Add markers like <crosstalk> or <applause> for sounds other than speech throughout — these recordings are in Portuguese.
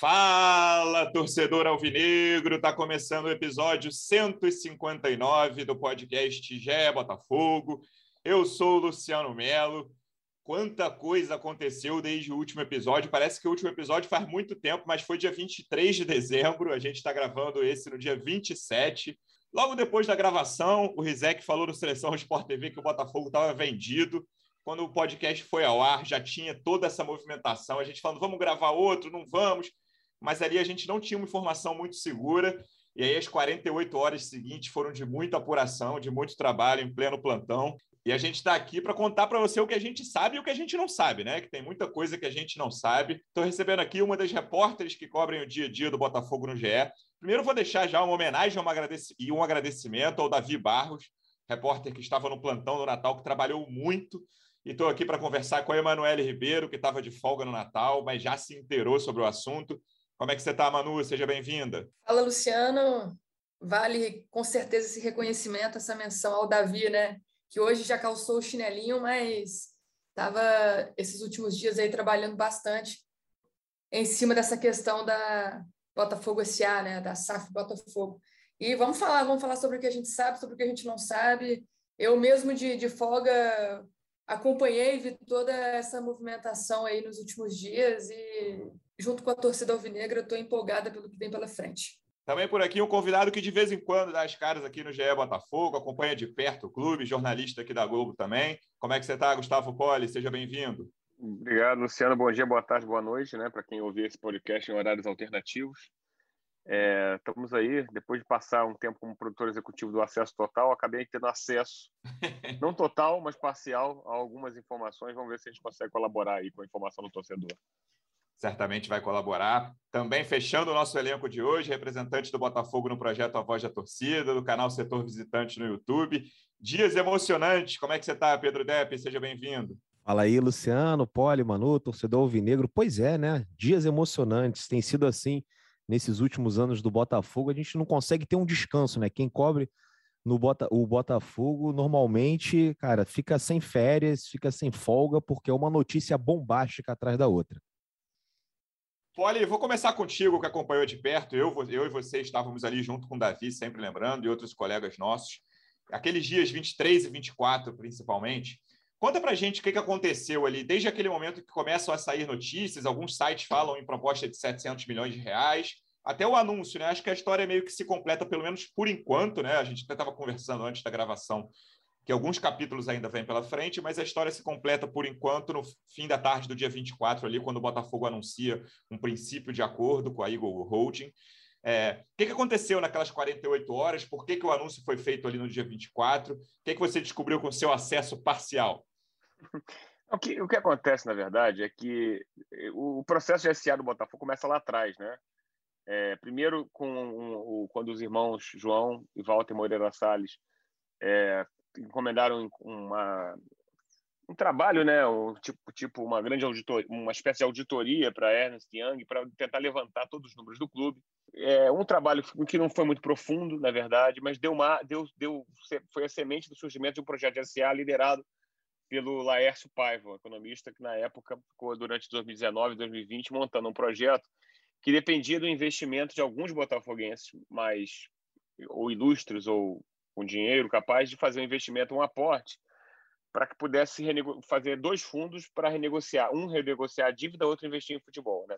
Fala, torcedor alvinegro! Está começando o episódio 159 do podcast Gé Botafogo. Eu sou o Luciano Melo. Quanta coisa aconteceu desde o último episódio. Parece que o último episódio faz muito tempo, mas foi dia 23 de dezembro. A gente está gravando esse no dia 27. Logo depois da gravação, o Rizek falou no Seleção Sport TV que o Botafogo estava vendido. Quando o podcast foi ao ar, já tinha toda essa movimentação. A gente falando, vamos gravar outro, não vamos mas ali a gente não tinha uma informação muito segura. E aí as 48 horas seguintes foram de muita apuração, de muito trabalho em pleno plantão. E a gente está aqui para contar para você o que a gente sabe e o que a gente não sabe, né? Que tem muita coisa que a gente não sabe. Estou recebendo aqui uma das repórteres que cobrem o dia a dia do Botafogo no GE. Primeiro, vou deixar já uma homenagem e um agradecimento ao Davi Barros, repórter que estava no plantão do Natal, que trabalhou muito. E estou aqui para conversar com a Emanuele Ribeiro, que estava de folga no Natal, mas já se inteirou sobre o assunto. Como é que você está, Manu? Seja bem-vinda. Fala, Luciano. Vale com certeza esse reconhecimento, essa menção ao Davi, né? Que hoje já calçou o chinelinho, mas estava esses últimos dias aí trabalhando bastante em cima dessa questão da Botafogo SA, né? Da SAF Botafogo. E vamos falar, vamos falar sobre o que a gente sabe, sobre o que a gente não sabe. Eu mesmo de, de folga acompanhei, vi toda essa movimentação aí nos últimos dias e junto com a torcida alvinegra, eu estou empolgada pelo que vem pela frente. Também por aqui um convidado que de vez em quando dá as caras aqui no GE Botafogo, acompanha de perto o clube, jornalista aqui da Globo também. Como é que você está, Gustavo Poli? Seja bem-vindo. Obrigado, Luciano. Bom dia, boa tarde, boa noite, né? Para quem ouvir esse podcast em horários alternativos. É, estamos aí, depois de passar um tempo como produtor executivo do Acesso Total, acabei tendo acesso, <laughs> não total, mas parcial, a algumas informações. Vamos ver se a gente consegue colaborar aí com a informação do torcedor certamente vai colaborar. Também fechando o nosso elenco de hoje, representante do Botafogo no projeto A Voz da Torcida, do canal Setor Visitante no YouTube. Dias emocionantes. Como é que você está, Pedro Depp? Seja bem-vindo. Fala aí, Luciano, Poli, Manu, torcedor alvinegro. Pois é, né? Dias emocionantes. Tem sido assim nesses últimos anos do Botafogo. A gente não consegue ter um descanso, né? Quem cobre no Bota, o Botafogo normalmente, cara, fica sem férias, fica sem folga, porque é uma notícia bombástica atrás da outra. Poli, vou começar contigo, que acompanhou de perto. Eu, eu e você estávamos ali junto com o Davi, sempre lembrando, e outros colegas nossos. Aqueles dias 23 e 24, principalmente. Conta pra gente o que aconteceu ali, desde aquele momento que começam a sair notícias, alguns sites falam em proposta de 700 milhões de reais, até o anúncio, né? Acho que a história meio que se completa, pelo menos por enquanto, né? A gente até estava conversando antes da gravação que alguns capítulos ainda vêm pela frente, mas a história se completa por enquanto no fim da tarde do dia 24, ali, quando o Botafogo anuncia um princípio de acordo com a Eagle Holding. É, o que, que aconteceu naquelas 48 horas? Por que, que o anúncio foi feito ali no dia 24? O que, que você descobriu com seu acesso parcial? O que, o que acontece, na verdade, é que o processo de SA do Botafogo começa lá atrás, né? É, primeiro, com um, quando os irmãos João e Walter Moreira Salles é, encomendaram uma, um trabalho, né, um, tipo, tipo uma grande auditoria, uma espécie de auditoria para Ernest Young para tentar levantar todos os números do clube. É um trabalho que não foi muito profundo, na verdade, mas deu uma, deu, deu, foi a semente do surgimento de um projeto de SA liderado pelo Laércio Paiva, economista que na época ficou durante 2019 e 2020 montando um projeto que dependia do investimento de alguns botafoguenses mais ou ilustres ou com dinheiro capaz de fazer um investimento, um aporte, para que pudesse fazer dois fundos para renegociar, um renegociar a dívida, outro investir em futebol, né?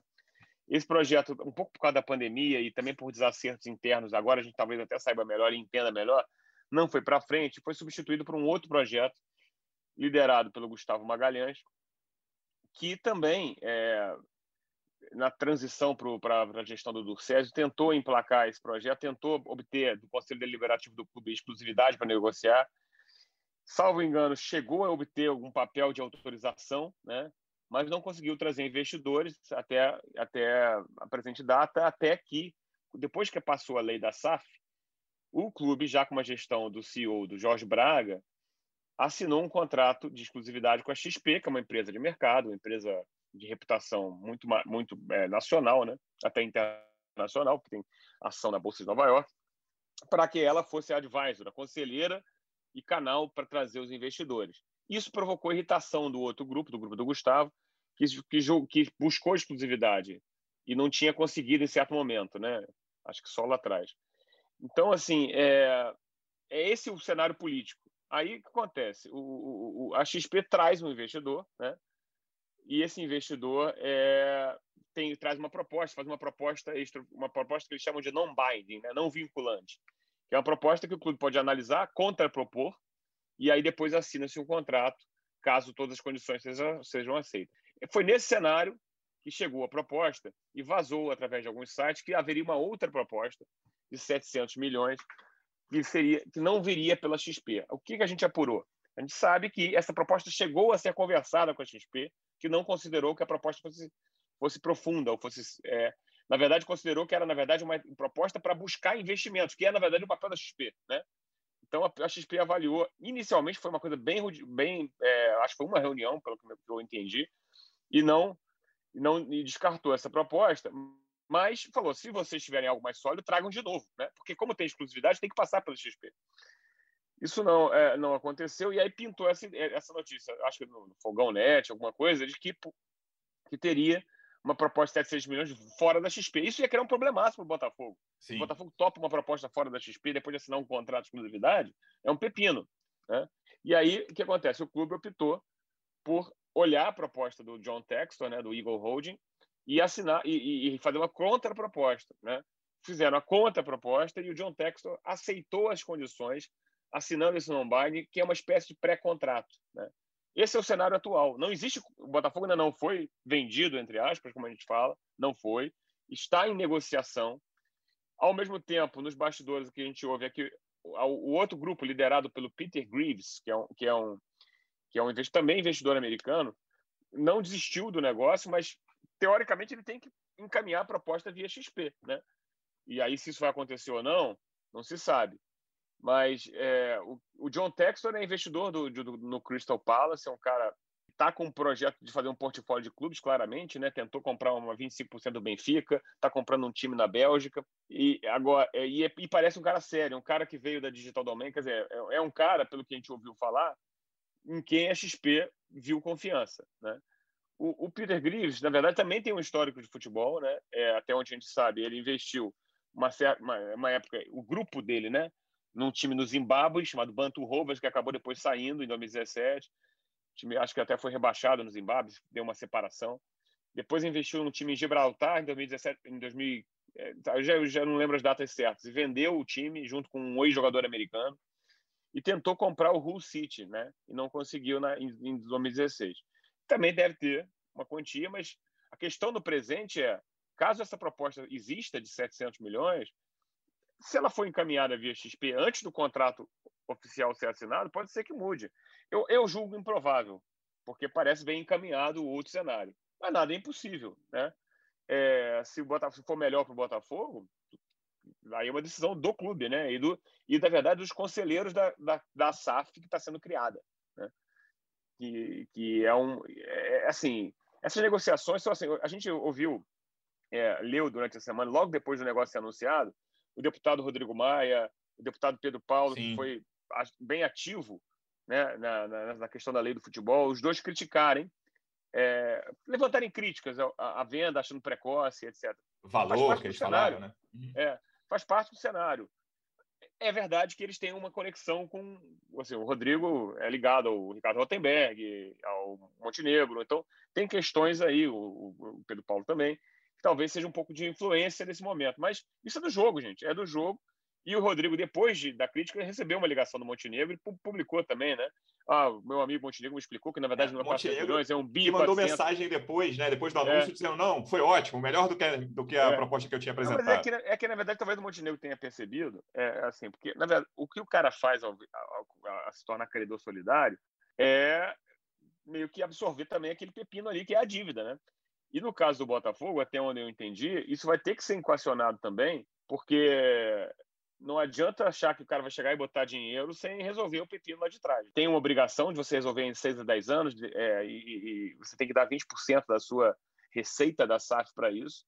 Esse projeto, um pouco por causa da pandemia e também por desacertos internos, agora a gente talvez até saiba melhor e entenda melhor, não foi para frente, foi substituído por um outro projeto liderado pelo Gustavo Magalhães, que também é, na transição para a gestão do Durcésio, tentou emplacar esse projeto, tentou obter do Conselho Deliberativo do clube exclusividade para negociar. Salvo engano, chegou a obter algum papel de autorização, né? mas não conseguiu trazer investidores até, até a presente data, até que, depois que passou a lei da SAF, o clube, já com uma gestão do CEO, do Jorge Braga, assinou um contrato de exclusividade com a XP, que é uma empresa de mercado, uma empresa de reputação muito, muito é, nacional, né? até internacional, porque tem ação na Bolsa de Nova York, para que ela fosse a advisor, a conselheira e canal para trazer os investidores. Isso provocou irritação do outro grupo, do grupo do Gustavo, que, que, que buscou exclusividade e não tinha conseguido em certo momento, né? Acho que só lá atrás. Então, assim, é, é esse o cenário político. Aí o que acontece? O, o, a XP traz um investidor, né? E esse investidor é, tem, traz uma proposta, faz uma proposta extra, uma proposta que eles chamam de non-binding, né? não vinculante, que é uma proposta que o clube pode analisar, contrapropor, e aí depois assina-se um contrato, caso todas as condições sejam, sejam aceitas. Foi nesse cenário que chegou a proposta e vazou através de alguns sites que haveria uma outra proposta de 700 milhões que seria que não viria pela XP. O que, que a gente apurou? A gente sabe que essa proposta chegou a ser conversada com a XP, que não considerou que a proposta fosse, fosse profunda ou fosse é, na verdade considerou que era na verdade uma proposta para buscar investimentos, que é na verdade o papel da XP, né? Então a, XP avaliou inicialmente foi uma coisa bem bem é, acho que foi uma reunião pelo que eu entendi e não não e descartou essa proposta, mas falou: se vocês tiverem algo mais sólido, tragam de novo, né? Porque como tem exclusividade, tem que passar pelo XP. Isso não, é, não aconteceu, e aí pintou essa, essa notícia, acho que no, Fogão Net, alguma coisa, de que, que teria uma proposta de 700 milhões fora da XP. Isso ia criar um problemaço para o Botafogo. Sim. O Botafogo topa uma proposta fora da XP depois de assinar um contrato de exclusividade, é um pepino. Né? E aí, o que acontece? O clube optou por olhar a proposta do John Textor, né, do Eagle Holding, e assinar e, e fazer uma contraproposta, né? Fizeram a contraproposta e o John Textor aceitou as condições, assinando esse non-binding, que é uma espécie de pré-contrato, né? Esse é o cenário atual. Não existe, o Botafogo ainda não foi vendido, entre aspas, como a gente fala, não foi. Está em negociação. Ao mesmo tempo, nos bastidores, o que a gente ouve é que o outro grupo, liderado pelo Peter Greaves, que é um, que é um, que é um também investidor americano, não desistiu do negócio, mas teoricamente ele tem que encaminhar a proposta via XP, né? E aí se isso vai acontecer ou não, não se sabe. Mas é, o, o, John Textor é investidor do, do, no Crystal Palace, é um cara que está com um projeto de fazer um portfólio de clubes, claramente, né? Tentou comprar uma 25% do Benfica, está comprando um time na Bélgica e agora é, e, é, e, parece um cara sério, um cara que veio da Digital Domain, quer dizer, é, é um cara, pelo que a gente ouviu falar, em quem a XP viu confiança, né? O, Peter Greaves, na verdade, também tem um histórico de futebol, né? É, até onde a gente sabe, ele investiu uma, uma, uma época, o grupo dele, né? Num time no Zimbábue chamado Bantu Rovers, que acabou depois saindo em 2017. O time, acho que até foi rebaixado no Zimbábue, deu uma separação. Depois investiu num time em Gibraltar em 2017, em 2000, é, tá, eu já, eu já não lembro as datas certas. E vendeu o time junto com um ex-jogador americano e tentou comprar o Hull City, né? E não conseguiu na, em, em 2016 também deve ter uma quantia, mas a questão do presente é, caso essa proposta exista de 700 milhões, se ela for encaminhada via XP antes do contrato oficial ser assinado, pode ser que mude. Eu, eu julgo improvável, porque parece bem encaminhado o outro cenário. Mas nada é impossível, né? É, se o Botafogo for melhor para o Botafogo, aí é uma decisão do clube, né? E, do, e da verdade, dos conselheiros da, da, da SAF que está sendo criada. Né? que, que é um. É, é, assim, essas negociações são assim. A gente ouviu, é, leu durante a semana, logo depois do negócio ser anunciado, o deputado Rodrigo Maia, o deputado Pedro Paulo, Sim. que foi bem ativo né, na, na, na, questão da lei do futebol, os dois criticarem, é, levantarem críticas à, venda, achando precoce, etc. Valor que eles falaram, né? Uhum. É, faz parte do cenário é verdade que eles têm uma conexão com. Assim, o Rodrigo é ligado ao Ricardo Rottenberg, ao Montenegro, então tem questões aí, o, o Pedro Paulo também, talvez seja um pouco de influência nesse momento. Mas isso é do jogo, gente, é do jogo. E o Rodrigo, depois de, da crítica, recebeu uma ligação do Montenegro e publicou também, né? Ah, o meu amigo Montenegro me explicou que, na verdade, é, não é Montenegro milhões, é um bi. E mandou mensagem depois, né? Depois do é. anúncio, é. dizendo: não, foi ótimo, melhor do que, do que a é. proposta que eu tinha apresentado. Não, é, que, é, que, na verdade, talvez o Montenegro tenha percebido, é assim, porque, na verdade, o que o cara faz ao, ao, ao, ao se tornar credor solidário é meio que absorver também aquele pepino ali, que é a dívida, né? E no caso do Botafogo, até onde eu entendi, isso vai ter que ser equacionado também, porque não adianta achar que o cara vai chegar e botar dinheiro sem resolver o pepino lá de trás. Tem uma obrigação de você resolver em 6 a 10 anos é, e, e, você tem que dar 20% da sua receita da SAF para isso.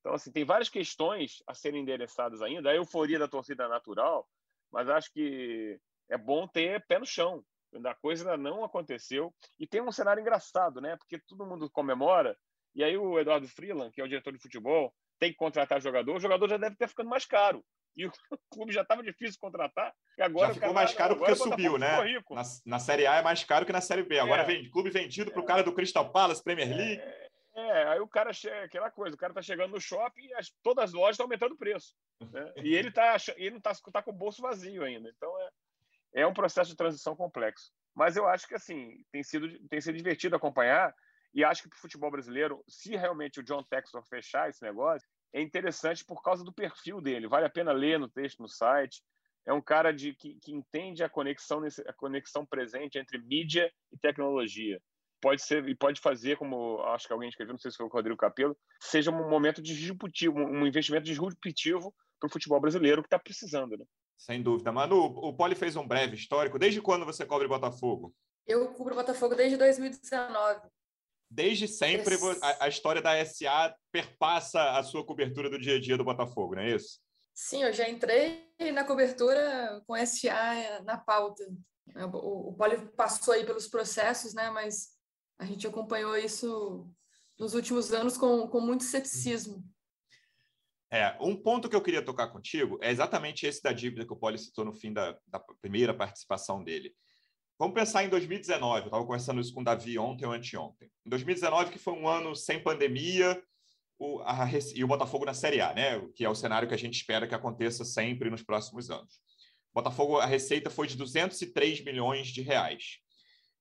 Então, assim, tem várias questões a serem endereçadas ainda. A euforia da torcida é natural, mas acho que é bom ter pé no chão. A coisa ainda não aconteceu. E tem um cenário engraçado, né? Porque todo mundo comemora E aí o Eduardo Freeland, que é o diretor de futebol, tem que contratar jogador, o jogador já deve estar ficando mais caro. E o <laughs> clube já estava difícil contratar, e agora já ficou mais caro porque subiu, né? Na, na, Série A é mais caro que na Série B. Agora é. vem clube vendido para o cara do Crystal Palace, Premier é. League. É, é, aí o cara chega, aquela coisa, o cara tá chegando no shopping e as, todas as lojas estão aumentando o preço. Né? E ele tá, ele não tá, tá com o bolso vazio ainda. Então é, é um processo de transição complexo. Mas eu acho que assim tem sido, tem sido divertido acompanhar e acho que para o futebol brasileiro, se realmente o John Textor fechar esse negócio, é interessante por causa do perfil dele. Vale a pena ler no texto no site. É um cara de, que, que entende a conexão, a conexão presente entre mídia e tecnologia. Pode ser e pode fazer, como acho que alguém escreveu, não sei se foi o Rodrigo Capello, seja um momento disruptivo, um investimento disruptivo para o futebol brasileiro que está precisando. Né? Sem dúvida. Manu, o Poli fez um breve histórico. Desde quando você cobre Botafogo? Eu cubro Botafogo desde 2019. Desde sempre a, a, história da SA perpassa a sua cobertura do dia a dia do Botafogo, não é isso? Sim, eu já entrei na cobertura com SA na pauta. O, o Poli passou aí pelos processos, né? Mas a gente acompanhou isso nos últimos anos com, com muito ceticismo. É, um ponto que eu queria tocar contigo é exatamente esse da dívida que o Poli citou no fim da, da primeira participação dele. Vamos pensar em 2019, eu estava conversando isso com o Davi ontem ou anteontem. Em 2019, que foi um ano sem pandemia, o, a, e o Botafogo na Série A, né? que é o cenário que a gente espera que aconteça sempre nos próximos anos. Botafogo, a receita foi de 203 milhões de reais.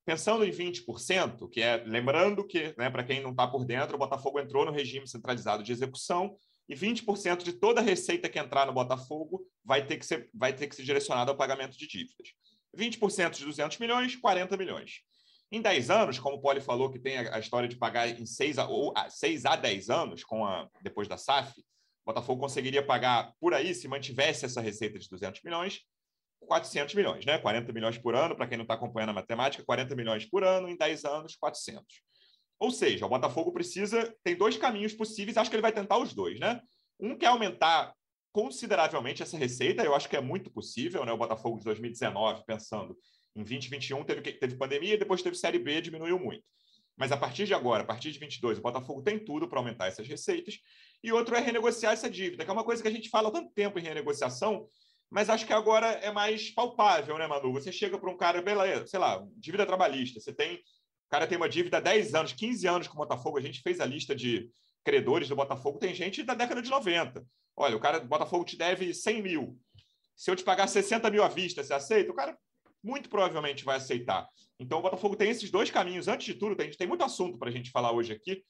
Pensando em 20%, que é, lembrando que, né, para quem não está por dentro, o Botafogo entrou no regime centralizado de execução e 20% de toda a receita que entrar no Botafogo vai ter que ser, vai ter que ser direcionada ao pagamento de dívidas. 20% de 200 milhões, 40 milhões. Em 10 anos, como o Poli falou que tem a, história de pagar em 6 a, ou, a, 6 a 10 anos, com a, depois da SAF, Botafogo conseguiria pagar por aí, se mantivesse essa receita de 200 milhões, 400 milhões, né? 40 milhões por ano, para quem não está acompanhando a matemática, 40 milhões por ano, em 10 anos, 400. Ou seja, o Botafogo precisa, tem dois caminhos possíveis, acho que ele vai tentar os dois, né? Um que é aumentar consideravelmente essa receita, eu acho que é muito possível, né? O Botafogo de 2019, pensando em 2021, teve, teve pandemia, depois teve Série B, diminuiu muito. Mas a partir de agora, a partir de 22, o Botafogo tem tudo para aumentar essas receitas. E outro é renegociar essa dívida, que é uma coisa que a gente fala há tanto tempo em renegociação, mas acho que agora é mais palpável, né, Manu? Você chega para um cara, beleza, sei lá, dívida trabalhista, você tem. O cara tem uma dívida há 10 anos, 15 anos com o Botafogo, a gente fez a lista de credores do Botafogo, tem gente da década de 90. Olha, o cara do Botafogo te deve 100 mil. Se eu te pagar 60 mil à vista, você aceita? O cara muito provavelmente vai aceitar. Então, o Botafogo tem esses dois caminhos. Antes de tudo, a gente tem muito assunto para a gente falar hoje aqui,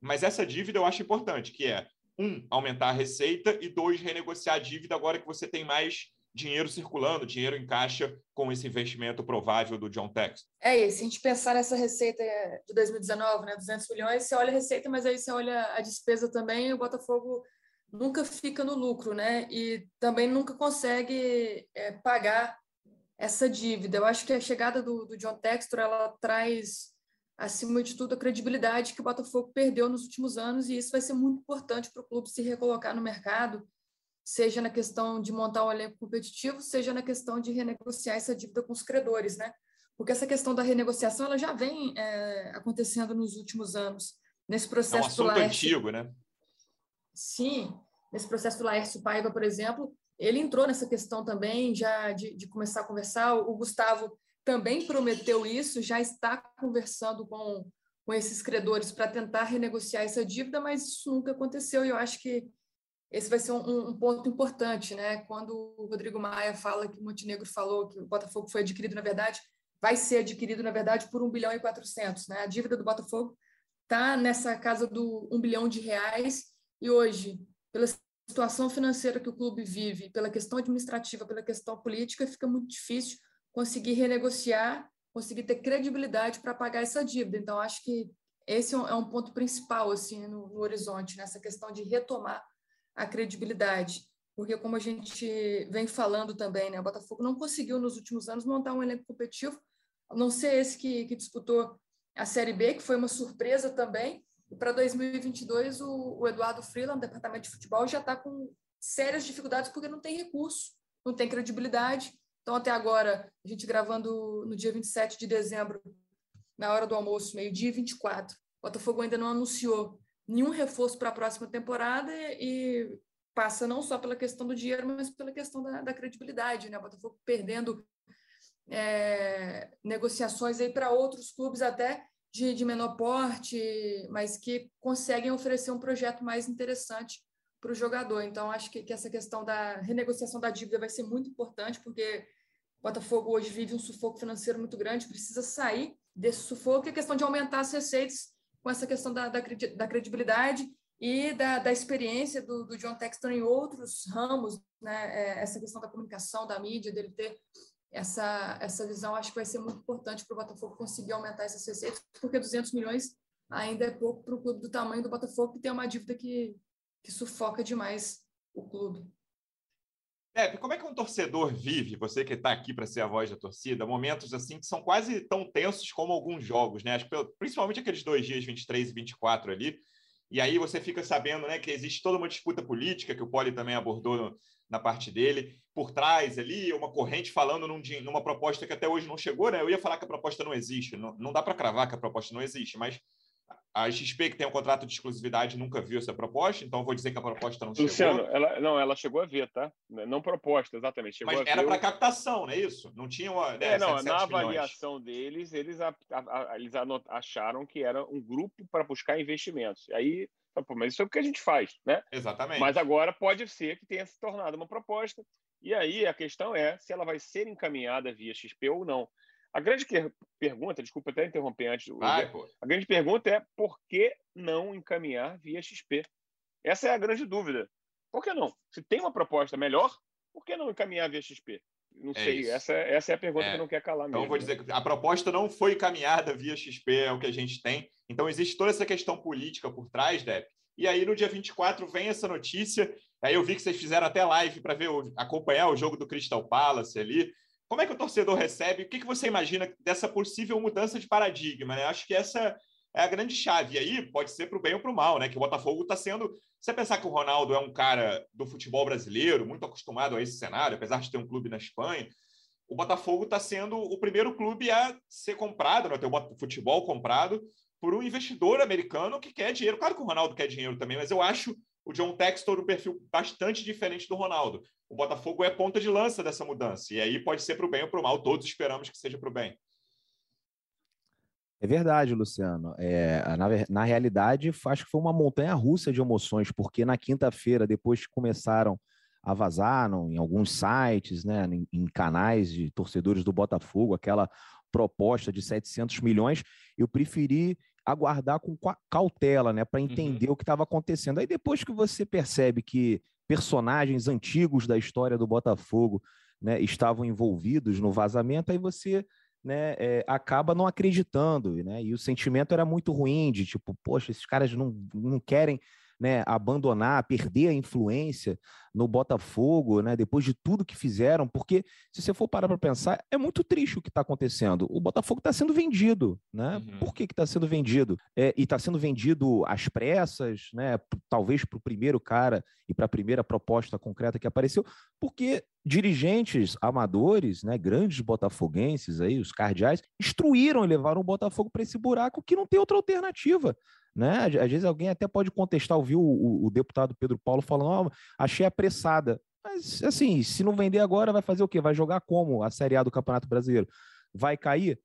mas essa dívida eu acho importante, que é, um, aumentar a receita e, dois, renegociar a dívida agora que você tem mais dinheiro circulando, dinheiro em caixa com esse investimento provável do John Tex. É isso. Se a gente pensar nessa receita de 2019, né, 200 milhões, você olha a receita, mas aí você olha a despesa também, o Botafogo nunca fica no lucro, né? E também nunca consegue é, pagar essa dívida. Eu acho que a chegada do, do John Textor ela traz, acima de tudo, a credibilidade que o Botafogo perdeu nos últimos anos, e isso vai ser muito importante para o clube se recolocar no mercado, seja na questão de montar um elenco competitivo, seja na questão de renegociar essa dívida com os credores, né? Porque essa questão da renegociação ela já vem é, acontecendo nos últimos anos. Nesse processo é um assunto antigo, né? Sim, nesse processo do Laércio Paiva, por exemplo, ele entrou nessa questão também, já de, de começar a conversar. O Gustavo também prometeu isso, já está conversando com, com esses credores para tentar renegociar essa dívida, mas isso nunca aconteceu e eu acho que esse vai ser um, um, ponto importante, né? Quando o Rodrigo Maia fala que o Montenegro falou que o Botafogo foi adquirido, na verdade, vai ser adquirido, na verdade, por 1 bilhão e 400, né? A dívida do Botafogo está nessa casa do 1 bilhão de reais e hoje, pela situação financeira que o clube vive, pela questão administrativa, pela questão política, fica muito difícil conseguir renegociar, conseguir ter credibilidade para pagar essa dívida. Então, acho que esse é um é ponto principal assim no, no horizonte, nessa questão de retomar a credibilidade. Porque, como a gente vem falando também, né, o Botafogo não conseguiu nos últimos anos montar um elenco competitivo, a não ser esse que, que disputou a Série B, que foi uma surpresa também, e para 2022, o, o, Eduardo Freeland, departamento de futebol, já está com sérias dificuldades porque não tem recurso, não tem credibilidade. Então, até agora, a gente gravando no dia 27 de dezembro, na hora do almoço, meio-dia 24, o Botafogo ainda não anunciou nenhum reforço para a próxima temporada e passa não só pela questão do dinheiro, mas pela questão da, da credibilidade, né? O Botafogo perdendo é, negociações aí para outros clubes até de, de menor porte, mas que conseguem oferecer um projeto mais interessante para o jogador. Então, acho que, que, essa questão da renegociação da dívida vai ser muito importante, porque o Botafogo hoje vive um sufoco financeiro muito grande, precisa sair desse sufoco, e a questão de aumentar as receitas com essa questão da, da, da credibilidade e da, da experiência do, do, John Texton em outros ramos, né? É, essa questão da comunicação, da mídia, dele ter essa, essa visão, acho que vai ser muito importante para o Botafogo conseguir aumentar essas receitas, porque 200 milhões ainda é pouco para o clube do tamanho do Botafogo, que tem uma dívida que, que sufoca demais o clube. É, como é que um torcedor vive, você que está aqui para ser a voz da torcida, momentos assim que são quase tão tensos como alguns jogos, né? Principalmente aqueles dois dias, 23 e 24 ali, e aí você fica sabendo né, que existe toda uma disputa política, que o Poli também abordou na parte dele, por trás ali, uma corrente falando num, numa proposta que até hoje não chegou, né? Eu ia falar que a proposta não existe, não, não dá para cravar que a proposta não existe, mas a XP, que tem um contrato de exclusividade, nunca viu essa proposta, então vou dizer que a proposta não Luciano, chegou. Ela, não, ela chegou a ver, tá? Não proposta, exatamente. Chegou Mas era para captação, não é isso? Não tinha uma. Né, é, não, na avaliação deles, eles, a, a, a, eles acharam que era um grupo para buscar investimentos. Aí, mas isso é o que a gente faz, né? Exatamente. Mas agora pode ser que tenha se tornado uma proposta. E aí a questão é se ela vai ser encaminhada via XP ou não. A grande pergunta, desculpa até interromper antes, Ai, a grande pergunta é por que não encaminhar via XP? Essa é a grande dúvida. Por que não? Se tem uma proposta melhor, por que não encaminhar via XP? Não é sei, essa, essa é a pergunta é. que não quer calar então, mesmo. Então, vou dizer que a proposta não foi encaminhada via XP, é o que a gente tem. Então, existe toda essa questão política por trás, Dep. E aí, no dia 24, vem essa notícia. Aí eu vi que vocês fizeram até live para ver acompanhar o jogo do Crystal Palace ali. Como é que o torcedor recebe? O que, que você imagina dessa possível mudança de paradigma? Né? Acho que essa é a grande chave. E aí pode ser para o bem ou para o mal, né? Que o Botafogo está sendo. Você pensar que o Ronaldo é um cara do futebol brasileiro, muito acostumado a esse cenário, apesar de ter um clube na Espanha, o Botafogo está sendo o primeiro clube a ser comprado, né? ter o futebol comprado por um investidor americano que quer dinheiro. Claro que o Ronaldo quer dinheiro também, mas eu acho o John Textor um perfil bastante diferente do Ronaldo. O Botafogo é ponta de lança dessa mudança. E aí pode ser para o bem ou para o mal. Todos esperamos que seja para o bem. É verdade, Luciano. É, na, na realidade, acho que foi uma montanha russa de emoções, porque na quinta-feira, depois que começaram a vazar não, em alguns sites, né, em, em, canais de torcedores do Botafogo, aquela proposta de 700 milhões, eu preferi aguardar com cautela, né, para uhum. entender uhum. o que estava acontecendo. Aí depois que você percebe que personagens antigos da história do Botafogo, né, estavam envolvidos no vazamento, aí você né, é, acaba não acreditando, né? E o sentimento era muito ruim de tipo, poxa, esses caras não, não querem né, abandonar, perder a influência no Botafogo, né, depois de tudo que fizeram, porque se você for parar para pensar, é muito triste o que está acontecendo. O Botafogo está sendo vendido, né? Uhum. Por que está sendo vendido? É, e está sendo vendido às pressas, né? Talvez para o primeiro cara e para a primeira proposta concreta que apareceu, porque dirigentes amadores, né, grandes botafoguenses aí, os cardeais, instruíram e levaram o Botafogo para esse buraco que não tem outra alternativa. Né? Às vezes alguém até pode contestar, ouviu o, o, o deputado Pedro Paulo falando, oh, achei apressada. Mas, assim, se não vender agora, vai fazer o quê? Vai jogar como a Série A do Campeonato Brasileiro? Vai cair?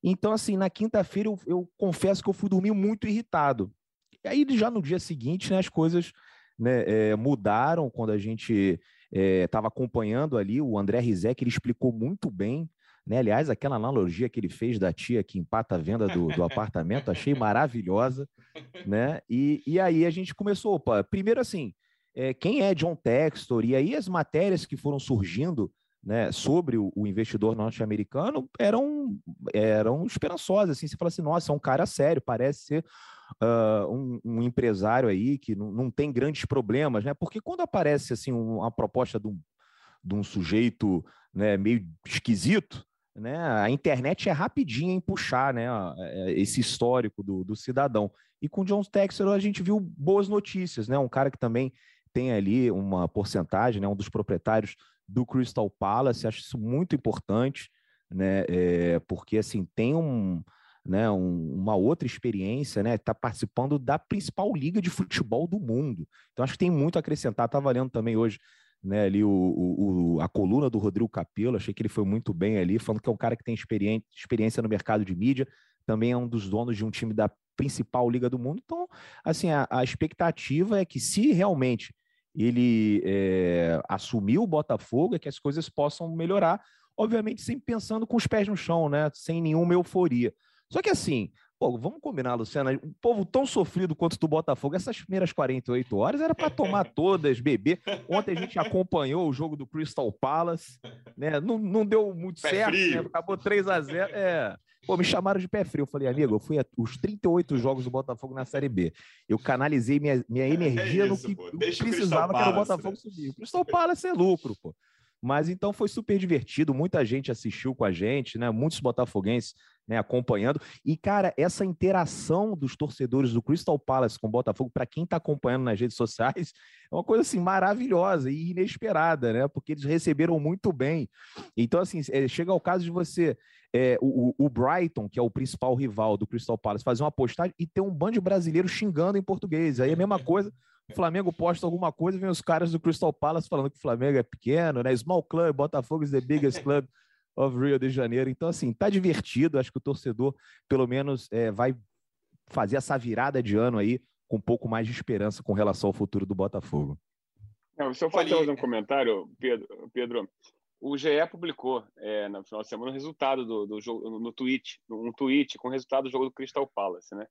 Então, assim, na quinta-feira eu, eu, confesso que eu fui dormir muito irritado. E aí, já no dia seguinte, né, as coisas né, é, mudaram quando a gente estava é, acompanhando ali o André Rizek, ele explicou muito bem né? Aliás, aquela analogia que ele fez da tia que empata a venda do, do apartamento, achei maravilhosa. Né? E, e aí a gente começou, opa, primeiro assim, é, quem é John Textor? E aí as matérias que foram surgindo né, sobre o, o investidor norte-americano eram, eram esperançosas. Assim, você fala assim, nossa, é um cara sério, parece ser uh, um, um, empresário aí que não, tem grandes problemas, né? Porque quando aparece assim uma proposta de um, de um sujeito né, meio esquisito, né? A internet é rapidinha em puxar né, é, esse histórico do, do cidadão. E com John Texer a gente viu boas notícias, né? Um cara que também tem ali uma porcentagem, né? Um dos proprietários do Crystal Palace, acho isso muito importante, né? É, porque assim tem um né, um, uma outra experiência, né, está participando da principal liga de futebol do mundo. Então acho que tem muito a acrescentar. Estava lendo também hoje né, ali o, o, a coluna do Rodrigo Capello, achei que ele foi muito bem ali, falando que é um cara que tem experiência no mercado de mídia, também é um dos donos de um time da principal liga do mundo. Então, assim, a, a expectativa é que se realmente ele é, assumir o Botafogo, é que as coisas possam melhorar, obviamente sempre pensando com os pés no chão, né, sem nenhuma euforia. Só que assim, pô, vamos combinar, Luciana, um povo tão sofrido quanto do Botafogo, essas primeiras 48 horas era para tomar <laughs> todas, beber. Ontem a gente acompanhou o jogo do Crystal Palace, né? Não, não deu muito pé certo, né? acabou 3 a 0 É. Pô, me chamaram de pé frio. Eu falei, amigo, eu fui a, os 38 jogos do Botafogo na Série B. Eu canalizei minha, minha é energia é isso, no que, precisava, que era o Botafogo né? subir. O Crystal Palace é lucro, pô. Mas então foi super divertido, muita gente assistiu com a gente, né? Muitos botafoguenses né, acompanhando. E, cara, essa interação dos torcedores do Crystal Palace com o Botafogo, para quem está acompanhando nas redes sociais, é uma coisa assim maravilhosa e inesperada, né? Porque eles receberam muito bem. Então, assim, é, chega ao caso de você. É, o, o, Brighton, que é o principal rival do Crystal Palace, fazer uma postagem e ter um bando de brasileiros xingando em português. Aí é a mesma coisa o Flamengo posta alguma coisa, vem os caras do Crystal Palace falando que o Flamengo é pequeno, né? Small club, Botafogo is the biggest club of Rio de Janeiro. Então, assim, tá divertido. Acho que o torcedor, pelo menos, é, vai fazer essa virada de ano aí com um pouco mais de esperança com relação ao futuro do Botafogo. Não, se eu fazer um comentário, Pedro, Pedro, o GE publicou é, no final de semana o resultado do, do jogo no tweet, um tweet com o resultado do jogo do Crystal Palace, né?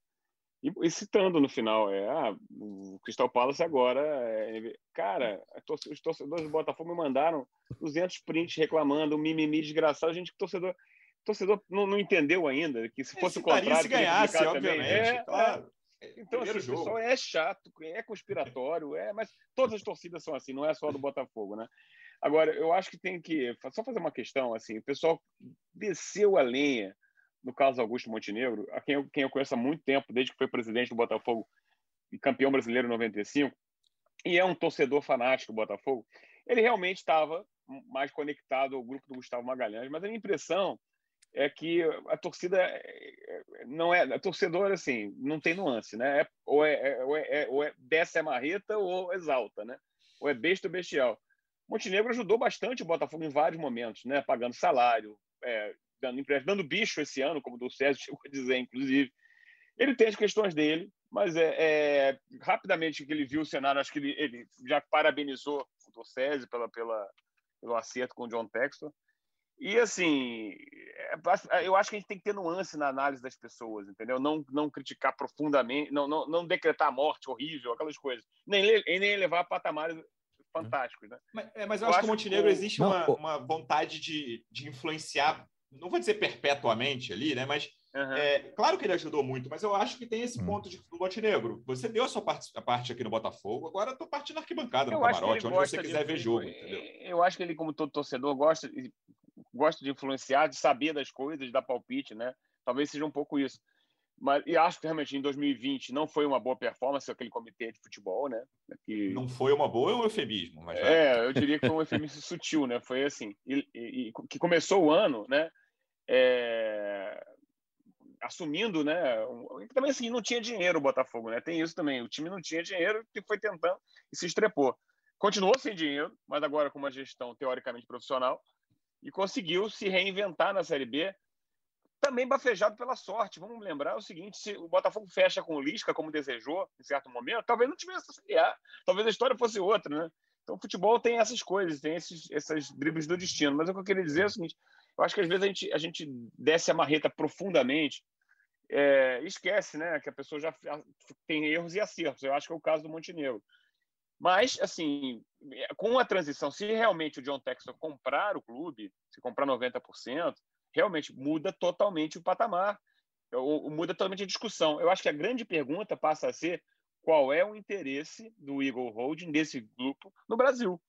E, e, citando no final, é, ah, o Crystal Palace agora, é, cara, os torcedores do Botafogo me mandaram 200 prints reclamando, um mimimi desgraçado, gente, torcedor, torcedor não, não entendeu ainda, que se fosse o contrário... se ganhasse, obviamente, é, claro. É, então, assim, o pessoal é chato, é conspiratório, é, mas todas as torcidas são assim, não é só do Botafogo, né? Agora, eu acho que tem que, só fazer uma questão, assim, o pessoal desceu a lenha no caso Augusto Montenegro, a quem eu, quem eu conheço há muito tempo, desde que foi presidente do Botafogo e campeão brasileiro em 95, e é um torcedor fanático do Botafogo, ele realmente estava mais conectado ao grupo do Gustavo Magalhães, mas a minha impressão é que a torcida é, não é a torcedor assim não tem nuance né? É, ou, é, é, ou, é, ou é desce a marreta ou exalta né? Ou é besta ou bestial. Montenegro ajudou bastante o Botafogo em vários momentos né? Pagando salário é, dando empréstimo, dando bicho esse ano, como o do César <laughs> chegou a dizer, inclusive. Ele tem as questões dele, mas é, é rapidamente que ele viu o cenário, acho que ele, ele já parabenizou o Dorsese pela, pela, pelo acerto com o John Textor. E, assim, é, eu acho que a gente tem que ter nuance na análise das pessoas, entendeu? Não, não criticar profundamente, não, não, não decretar a morte horrível, aquelas coisas. Nem, nem levar a patamares fantásticos, né? Mas, é, mas eu, eu acho, acho, que o Montenegro que... existe uma, uma vontade de, de influenciar não vou dizer perpetuamente ali, né? Mas uhum. é, claro que ele ajudou muito, mas eu acho que tem esse uhum. ponto de, do Montenegro. Você deu a sua parte, a parte aqui no Botafogo, agora eu tô partindo na arquibancada, no eu camarote, onde você quiser de, ver jogo. Entendeu? Eu acho que ele, como todo torcedor, gosta, gosta de influenciar, de saber das coisas, de dar palpite, né? Talvez seja um pouco isso. Mas, e acho que realmente em 2020 não foi uma boa performance aquele comitê de futebol, né? Que... Não foi uma boa, é um eufemismo. Mas é, eu diria que foi um eufemismo <laughs> sutil, né? Foi assim. E, e, e, que começou o ano, né? É, assumindo, né? Também assim, não tinha dinheiro o Botafogo, né? Tem isso também. O time não tinha dinheiro e foi tentando e se estrepou. Continuou sem dinheiro, mas agora com uma gestão teoricamente profissional e conseguiu se reinventar na Série B, também bafejado pela sorte. Vamos lembrar o seguinte: se o Botafogo fecha com o Lisca, como desejou em certo momento, talvez não tivesse a Série A, talvez a história fosse outra, né? Então, o futebol tem essas coisas, tem esses, essas dribles do destino. Mas o que eu queria dizer é o seguinte: eu acho que às vezes a gente, a gente desce a marreta profundamente é, esquece né, que a pessoa já tem erros e acertos. Eu acho que é o caso do Montenegro. Mas, assim, com a transição, se realmente o John Textor comprar o clube, se comprar 90%, realmente muda totalmente o patamar, ou, muda totalmente a discussão. Eu acho que a grande pergunta passa a ser qual é o interesse do Eagle Holding desse grupo no Brasil.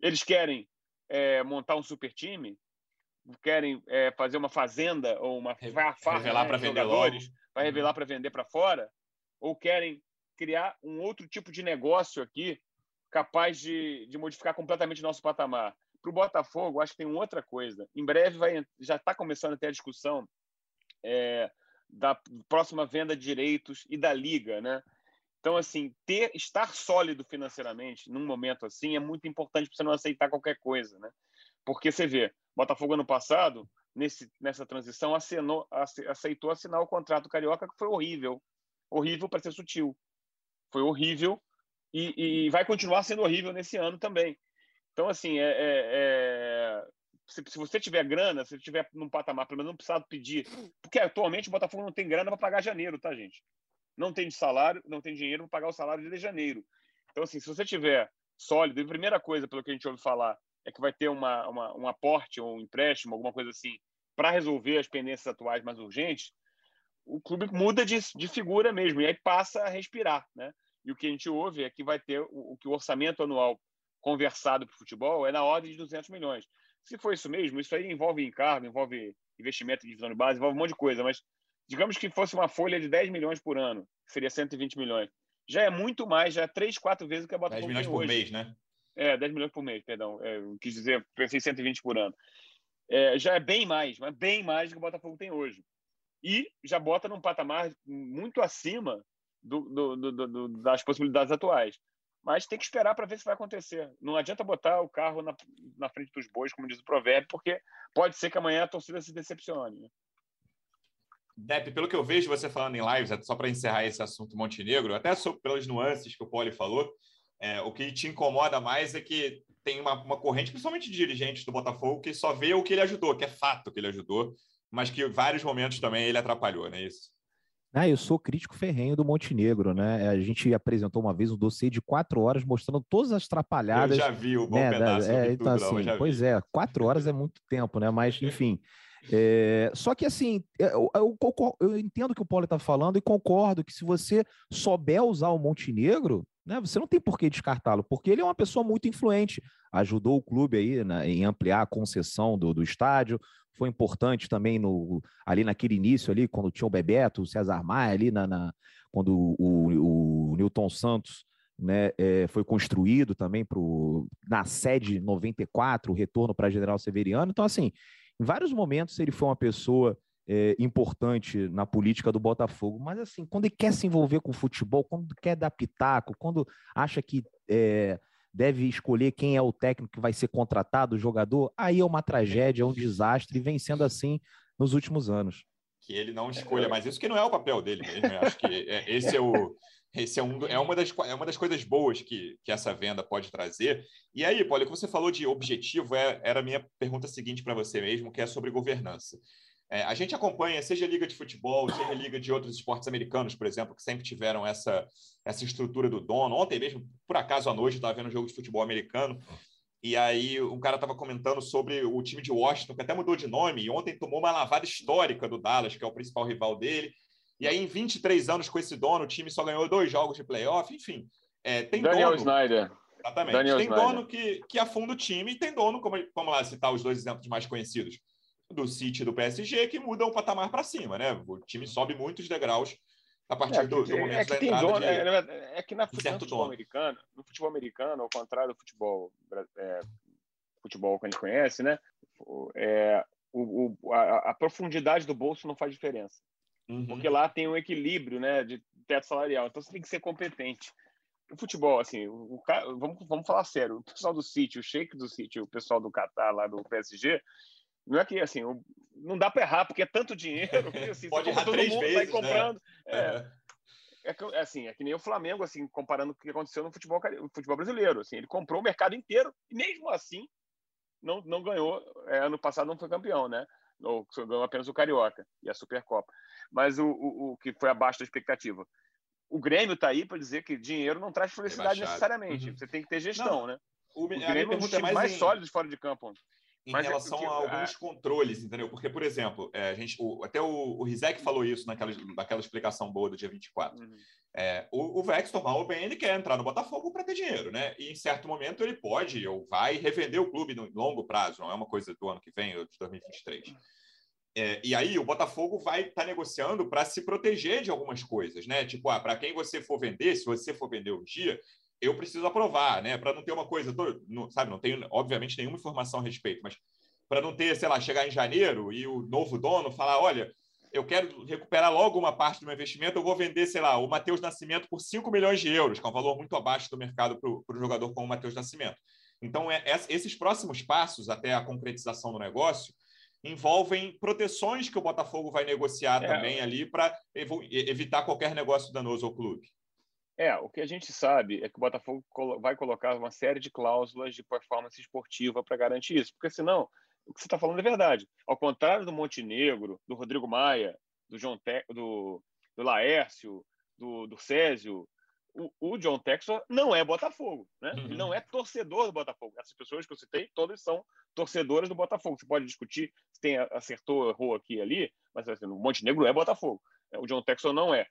Eles querem é, montar um super time querem é, fazer uma fazenda ou uma farra revelar para jogadores, uhum. revelar para vender para fora, ou querem criar um outro tipo de negócio aqui capaz de, de modificar completamente nosso patamar. Para o Botafogo, acho que tem outra coisa. Em breve vai, já está começando a ter a discussão é, da próxima venda de direitos e da liga, né? Então, assim, ter, estar sólido financeiramente num momento assim é muito importante para você não aceitar qualquer coisa, né? Porque você vê, Botafogo ano passado, nesse, nessa transição, assinou, aceitou assinar o contrato carioca, que foi horrível. Horrível para ser sutil. Foi horrível e, e, vai continuar sendo horrível nesse ano também. Então, assim, é, é, é se, se, você tiver grana, se tiver num patamar, pelo menos não precisa pedir. Porque atualmente o Botafogo não tem grana para pagar janeiro, tá, gente? não tem salário, não tem dinheiro para pagar o salário de janeiro. Então, assim, se você tiver sólido, e a primeira coisa, pelo que a gente ouve falar, é que vai ter uma, uma um aporte ou um empréstimo, alguma coisa assim, para resolver as pendências atuais mais urgentes, o clube muda de, de figura mesmo, e aí passa a respirar, né? E o que a gente ouve é que vai ter o, o que o orçamento anual conversado para o futebol é na ordem de 200 milhões. Se for isso mesmo, isso aí envolve encargo, envolve investimento em divisão de base, envolve um monte de coisa, mas digamos que fosse uma folha de 10 milhões por ano, seria 120 milhões. Já é muito mais, já é 3, 4 vezes o que a Botafogo 10 milhões por hoje. mês, né? É, 10 milhões por mês, perdão. É, quis dizer, pensei 120 por ano. É, já é bem mais, mas bem mais do que o Botafogo tem hoje. E já bota num patamar muito acima do, do, do, das possibilidades atuais. Mas tem que esperar para ver se vai acontecer. Não adianta botar o carro na, na frente dos bois, como diz o provérbio, porque pode ser que amanhã a torcida se decepcione. Né? Depp, pelo que eu vejo você falando em lives, é só para encerrar esse assunto Montenegro, até pelas nuances que o Poli falou, é, o que te incomoda mais é que tem uma, uma, corrente, principalmente de dirigentes do Botafogo, que só vê o que ele ajudou, que é fato que ele ajudou, mas que em vários momentos também ele atrapalhou, não é isso? Ah, eu sou crítico ferrenho do Montenegro, né? A gente apresentou uma vez um dossiê de quatro horas mostrando todas as atrapalhadas. Eu já vi o bom né, pedaço. É, então, assim, pois vi. é, quatro horas é muito tempo, né? Mas, enfim. É, só que assim, é, eu, eu, eu entendo o que o Paulo está falando e concordo que se você souber usar o Montenegro, né, você não tem por que descartá-lo, porque ele é uma pessoa muito influente. Ajudou o clube aí né, em ampliar a concessão do, do estádio, foi importante também no, ali naquele início ali, quando tinha o Bebeto, o César Maia ali, na, na quando o, o, o Newton Santos né, é, foi construído também pro, na sede 94, o retorno para General Severiano. Então, assim, em vários momentos ele foi uma pessoa é, importante na política do Botafogo, mas assim, quando ele quer se envolver com o futebol, quando quer dar pitaco, quando acha que é, deve escolher quem é o técnico que vai ser contratado, o jogador, aí é uma tragédia, é um desastre, e vem sendo assim nos últimos anos. Que ele não escolha mais isso, que não é o papel dele mesmo. Eu acho que é, esse é o, esse é, um, é, uma das, é uma das coisas boas que, que essa venda pode trazer. E aí, Paulo, que você falou de objetivo, é, era a minha pergunta seguinte para você mesmo, que é sobre governança. É, a gente acompanha, seja liga de futebol, seja liga de outros esportes americanos, por exemplo, que sempre tiveram essa, essa estrutura do dono. Ontem mesmo, por acaso, à noite, estava vendo um jogo de futebol americano, e aí um cara estava comentando sobre o time de Washington, que até mudou de nome, e ontem tomou uma lavada histórica do Dallas, que é o principal rival dele, e aí, em 23 anos com esse dono, o time só ganhou dois jogos de playoff, enfim. É, tem Daniel dono, Snyder. Exatamente. Daniel tem Snyder. dono que, que afunda o time e tem dono, como vamos lá citar os dois exemplos mais conhecidos, do City e do PSG, que mudam o patamar para cima, né? O time sobe muitos degraus a partir é, do, do, momento é que da entrada dono, de, é, é, que na, futebol, no futebol americano, no futebol americano, ao contrário do futebol é, futebol que a gente conhece, né? É, o, o a, a, profundidade do bolso não faz diferença. Uhum. Porque lá tem um equilíbrio né, de teto salarial. Então você tem que ser competente. O futebol, assim, o, o, vamos, vamos falar sério. O pessoal do City, o Sheik do City, o pessoal do Qatar, lá do PSG, não é que assim, não dá para errar, porque é tanto dinheiro. Assim, <laughs> Pode errar todo mundo vezes, vai né? comprando. Né? É, é, é, assim, é que nem o Flamengo, assim, comparando o que aconteceu no futebol, no futebol brasileiro. Assim, ele comprou o mercado inteiro e mesmo assim não, não ganhou. É, ano passado não foi campeão, né? Ou ganhou apenas o Carioca e a Supercopa mas o, o, o que foi abaixo da expectativa. O Grêmio está aí para dizer que dinheiro não traz felicidade necessariamente. Uhum. Você tem que ter gestão, não. né? O, o Grêmio é um dos times mais, mais em... sólidos fora de campo. Em Mas é relação é, a alguns é... controles, entendeu? Porque, por exemplo, é, a gente, o, até o, o Rizek falou isso naquela, naquela explicação boa do dia 24. Uhum. É, o, o Vexton, mal bem, ele quer entrar no Botafogo para ter dinheiro, né? E em certo momento ele pode ou vai revender o clube no longo prazo, não é uma coisa do ano que vem ou de 2023. É, e aí o Botafogo vai estar tá negociando para se proteger de algumas coisas, né? Tipo, ah, para quem você for vender, se você for vender um dia, eu preciso aprovar, né? Para não ter uma coisa, tô, não, sabe? Não tenho, obviamente, nenhuma informação a respeito, mas para não ter, sei lá, chegar em janeiro e o novo dono falar, olha, eu quero recuperar logo uma parte do meu investimento, eu vou vender, sei lá, o Matheus Nascimento por 5 milhões de euros, que é um valor muito abaixo do mercado para o jogador como o Matheus Nascimento. Então, é, é, esses próximos passos até a concretização do negócio envolvem proteções que o Botafogo vai negociar é. também ali para evitar qualquer negócio danoso ao clube. É, o que a gente sabe é que o Botafogo vai colocar uma série de cláusulas de performance esportiva para garantir isso, porque senão o que você está falando é verdade. Ao contrário do Montenegro, do Rodrigo Maia, do João Te do, do Laércio, do, do Césio, o, o, John Texor não é Botafogo, né? Uhum. Ele não é torcedor do Botafogo. Essas pessoas que eu citei, todas são torcedoras do Botafogo. Você pode discutir se tem acertou, errou aqui e ali, mas assim, o Montenegro é Botafogo. É, o John Texor não é,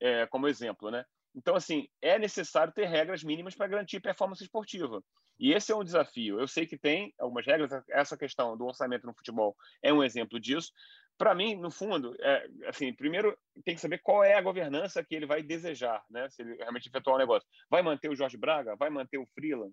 é, como exemplo, né? Então, assim, é necessário ter regras mínimas para garantir performance esportiva. E esse é um desafio. Eu sei que tem algumas regras, essa questão do orçamento no futebol é um exemplo disso. Para mim, no fundo, é, assim, primeiro tem que saber qual é a governança que ele vai desejar, né? Se ele realmente efetuar o um negócio. Vai manter o Jorge Braga? Vai manter o Freeland?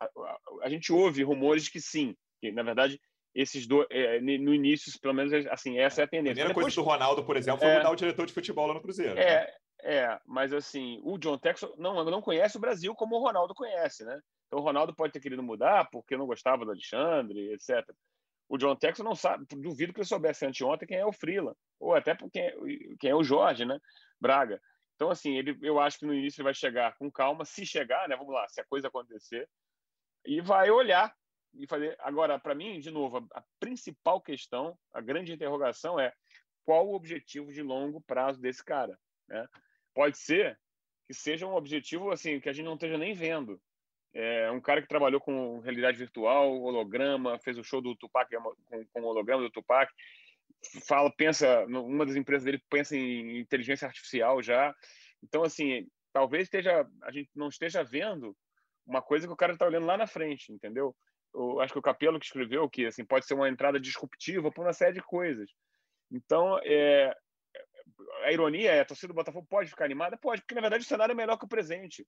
A, a, a gente ouve rumores que sim, que na verdade esses dois é, no início, pelo menos assim, essa é a tendência. A primeira Depois, coisa do Ronaldo, por exemplo, foi é, mudar o diretor de futebol lá no Cruzeiro. É, né? É, mas assim, o John Texon não, não conhece o Brasil como o Ronaldo conhece, né? Então o Ronaldo pode ter querido mudar porque não gostava do Alexandre, etc. O John Texon não sabe, duvido que ele soubesse anteontem quem é o Freeland, ou até quem, quem é o Jorge, né? Braga. Então, assim, ele, eu acho que no início ele vai chegar com calma, se chegar, né? Vamos lá, se a coisa acontecer, e vai olhar e fazer. Agora, para mim, de novo, a, a principal questão, a grande interrogação é qual o objetivo de longo prazo desse cara, né? Pode ser que seja um objetivo assim que a gente não esteja nem vendo. É um cara que trabalhou com realidade virtual, holograma, fez o show do Tupac com, com o holograma do Tupac, fala, pensa, uma das empresas dele pensa em inteligência artificial já. Então, assim, talvez esteja, a gente não esteja vendo uma coisa que o cara está olhando lá na frente, entendeu? Eu acho que o Capelo que escreveu que assim pode ser uma entrada disruptiva para uma série de coisas. Então, é, a ironia é, a torcida do Botafogo pode ficar animada? Pode, porque na verdade o cenário é melhor que o presente.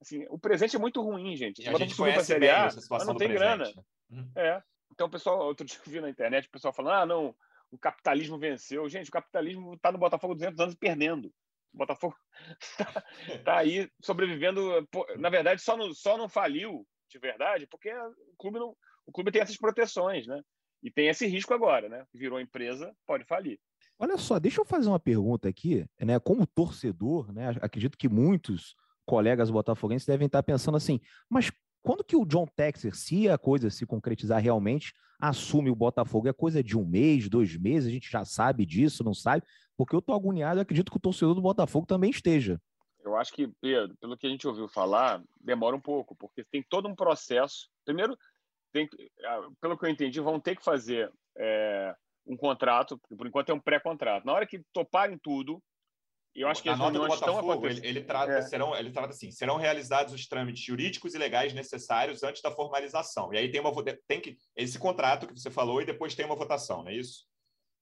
Assim, o presente é muito ruim, gente. E a gente conhece bem essa situação não tem presente. grana. Uhum. É. Então o pessoal, outro dia eu vi na internet, o pessoal falando, ah, não, o capitalismo venceu. Gente, o capitalismo está no Botafogo 200 anos perdendo. O Botafogo está <laughs> tá aí sobrevivendo. Na verdade, só não, só não faliu de verdade porque o clube, não, o clube tem essas proteções, né? E tem esse risco agora, né? Virou empresa, pode falir. Olha só, deixa eu fazer uma pergunta aqui, né? Como torcedor, né? Acredito que muitos colegas botafoguenses devem estar pensando assim, mas quando que o John Texer, se a coisa se concretizar realmente, assume o Botafogo? É coisa de um mês, dois meses, a gente já sabe disso, não sabe? Porque eu tô agoniado e acredito que o torcedor do Botafogo também esteja. Eu acho que, Pedro, pelo que a gente ouviu falar, demora um pouco, porque tem todo um processo. Primeiro, tem, ah, pelo que eu entendi, vão ter que fazer é, um contrato, por enquanto é um pré-contrato. Na hora que toparem tudo, eu acho que a nota do Botafogo, ele, ele, trata, é. serão, ele trata assim, serão realizados os trâmites jurídicos e legais necessários antes da formalização. E aí tem uma tem que esse contrato que você falou e depois tem uma votação, não é isso?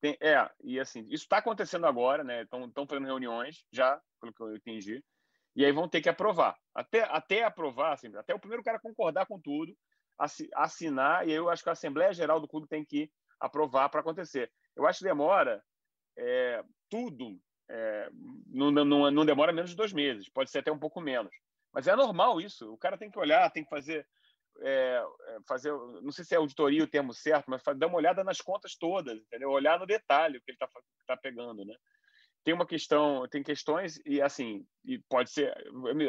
Tem, é, e assim, isso está acontecendo agora, né? Estão fazendo reuniões já, pelo que eu entendi, e aí vão ter que aprovar. Até, até aprovar, assim, até o primeiro cara concordar com tudo, assinar, e eu acho que a Assembleia Geral do clube tem que aprovar para acontecer. Eu acho que demora é, tudo, é, não, não, não demora menos de dois meses, pode ser até um pouco menos. Mas é normal isso. O cara tem que olhar, tem que fazer, é, é fazer, não sei se é auditoria o termo certo, mas dar uma olhada nas contas todas, entendeu? Olhar no detalhe o que ele está tá pegando, né? Tem uma questão, tem questões e assim, e pode ser.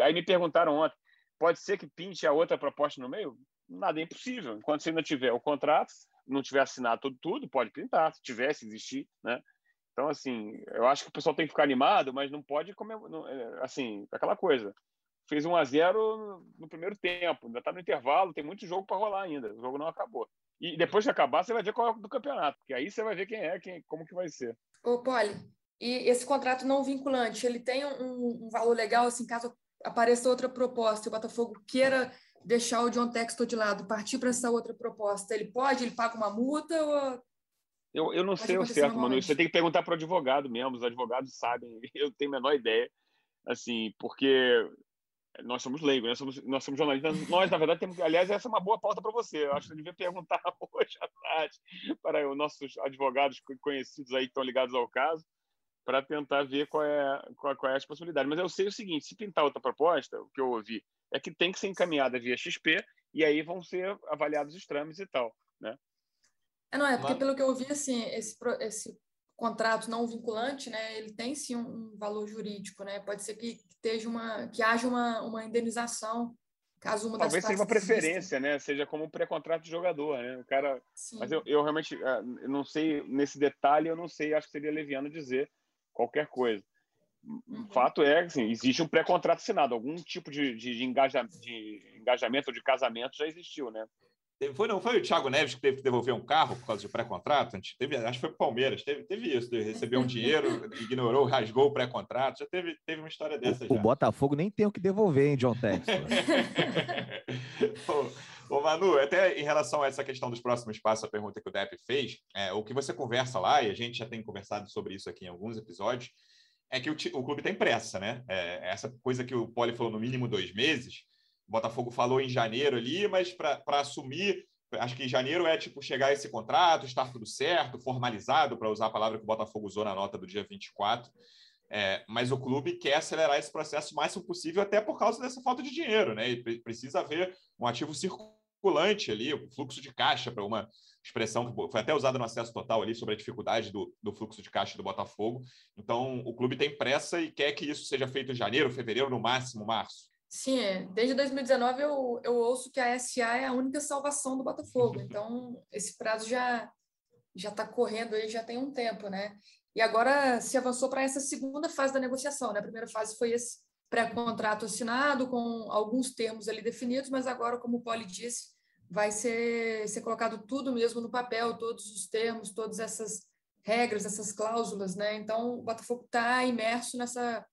Aí me perguntaram ontem, pode ser que pinte a outra proposta no meio? Nada é impossível. Enquanto você ainda tiver o contrato, não tiver assinado tudo, tudo pode printar, se tivesse, existir, né? Então, assim, eu acho que o pessoal tem que ficar animado, mas não pode comer, é, assim, aquela coisa. Fez 1 a 0 no primeiro tempo, ainda está no intervalo, tem muito jogo para rolar ainda, o jogo não acabou. E depois de acabar, você vai ver qual é o do campeonato, porque aí você vai ver quem é, quem, como que vai ser. Ô, Poli, e esse contrato não vinculante, ele tem um, um valor legal, assim, caso apareça outra proposta e o Botafogo queira deixar o John Textor de lado, partir para essa outra proposta, ele pode? Ele paga uma multa ou... Eu, eu não sei o certo, Manu. Você tem que perguntar para o advogado mesmo. Os advogados sabem. <laughs> Eu tenho a menor ideia. Assim, porque nós somos leigos, nós somos, nós somos jornalistas. Nós, na verdade, temos. Aliás, essa é uma boa pauta para você. Eu acho que você devia perguntar <laughs> hoje à tarde para os nossos advogados conhecidos aí que estão ligados ao caso. para tentar ver qual é, qual, qual, é as possibilidades. Mas eu sei o seguinte: se pintar outra proposta, o que eu ouvi é que tem que ser encaminhada via XP e aí vão ser avaliados os trâmites e tal, né? É, não é, porque pelo que eu ouvi, assim, esse, esse contrato não vinculante, né, ele tem sim um, um valor jurídico, né? Pode ser que, que, esteja uma, que haja uma, uma indenização caso uma Talvez seja uma preferência, né? Seja como um pré-contrato de jogador, né? O cara, sim. mas eu, eu realmente ah, eu não sei nesse detalhe, eu não sei, acho que seria leviano dizer qualquer coisa. Uhum. O fato é que assim, existe um pré-contrato assinado, algum tipo de, de, de, engaja, de engajamento ou de casamento já existiu, né? Foi, não foi o Thiago Neves que teve que devolver um carro por causa de pré-contrato? Teve, acho que foi o Palmeiras, teve, teve isso, de receber um dinheiro, ignorou, rasgou o pré-contrato. Já teve, teve uma história dessa. O, já. o Botafogo nem tem o que devolver, hein, John Tex? <laughs> ô, ô, Manu, até em relação a essa questão dos próximos passos, a pergunta que o Depp fez, é, o que você conversa lá, e a gente já tem conversado sobre isso aqui em alguns episódios, é que o, o clube tem pressa, né? É, essa coisa que o Poli falou no mínimo dois meses o Botafogo falou em janeiro ali, mas para assumir, acho que em janeiro é tipo chegar esse contrato, estar tudo certo, formalizado, para usar a palavra que o Botafogo usou na nota do dia 24. É, mas o clube quer acelerar esse processo o máximo possível, até por causa dessa falta de dinheiro, né? E precisa haver um ativo circulante ali, o fluxo de caixa, para uma expressão que foi até usada no acesso total ali sobre a dificuldade do, do fluxo de caixa do Botafogo. Então, o clube tem pressa e quer que isso seja feito em janeiro, fevereiro, no máximo março. Sim, é. desde 2019 eu, eu ouço que a SA é a única salvação do Botafogo. <laughs> Então, esse prazo já já está correndo aí já tem um tempo, né? E agora se avançou para essa segunda fase da negociação, né? A primeira fase foi esse pré-contrato assinado com alguns termos ali definidos, mas agora, como o Poli disse, vai ser, ser colocado tudo mesmo no papel, todos os termos, todas essas regras, essas cláusulas, né? Então, o Botafogo está imerso nessa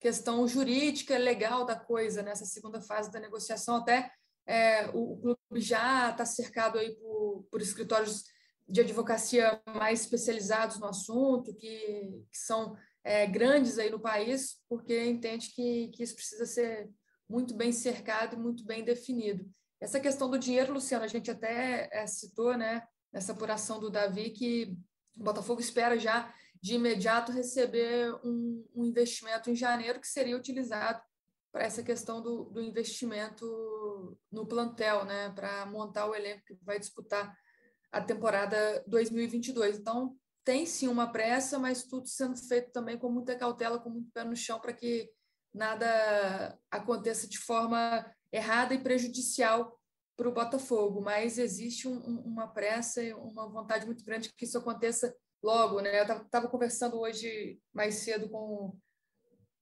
questão jurídica legal da coisa nessa segunda fase da negociação. Até é, o, o, clube já está cercado aí por, por, escritórios de advocacia mais especializados no assunto, que, que são é, grandes aí no país, porque entende que, que isso precisa ser muito bem cercado e muito bem definido. Essa questão do dinheiro, Luciano, a gente até é, citou, né, nessa apuração do Davi, que o Botafogo espera já de imediato receber um, um investimento em janeiro que seria utilizado para essa questão do, do, investimento no plantel, né, para montar o elenco que vai disputar a temporada 2022. Então, tem sim uma pressa, mas tudo sendo feito também com muita cautela, com muito pé no chão, para que nada aconteça de forma errada e prejudicial para o Botafogo. Mas existe um, uma pressa e uma vontade muito grande que isso aconteça logo, né? Eu estava conversando hoje mais cedo com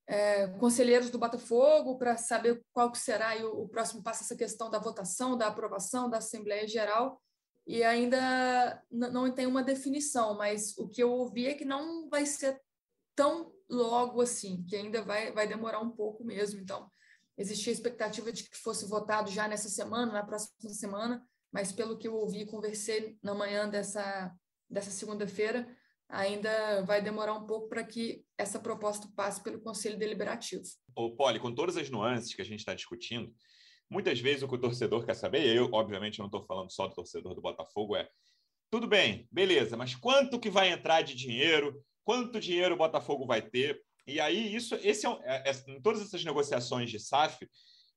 é, conselheiros do Botafogo para saber qual que será o, o, próximo passo essa questão da votação, da aprovação da Assembleia Geral e ainda não tem uma definição, mas o que eu ouvi é que não vai ser tão logo assim, que ainda vai, vai demorar um pouco mesmo. Então, existia a expectativa de que fosse votado já nessa semana, na próxima semana, mas pelo que eu ouvi e conversei na manhã dessa dessa segunda-feira, ainda vai demorar um pouco para que essa proposta passe pelo Conselho Deliberativo. Ô, Poli, com todas as nuances que a gente está discutindo, muitas vezes o que o torcedor quer saber, e eu, obviamente, não estou falando só do torcedor do Botafogo, é tudo bem, beleza, mas quanto que vai entrar de dinheiro? Quanto dinheiro o Botafogo vai ter? E aí, isso, esse é, é, é, em todas essas negociações de SAF,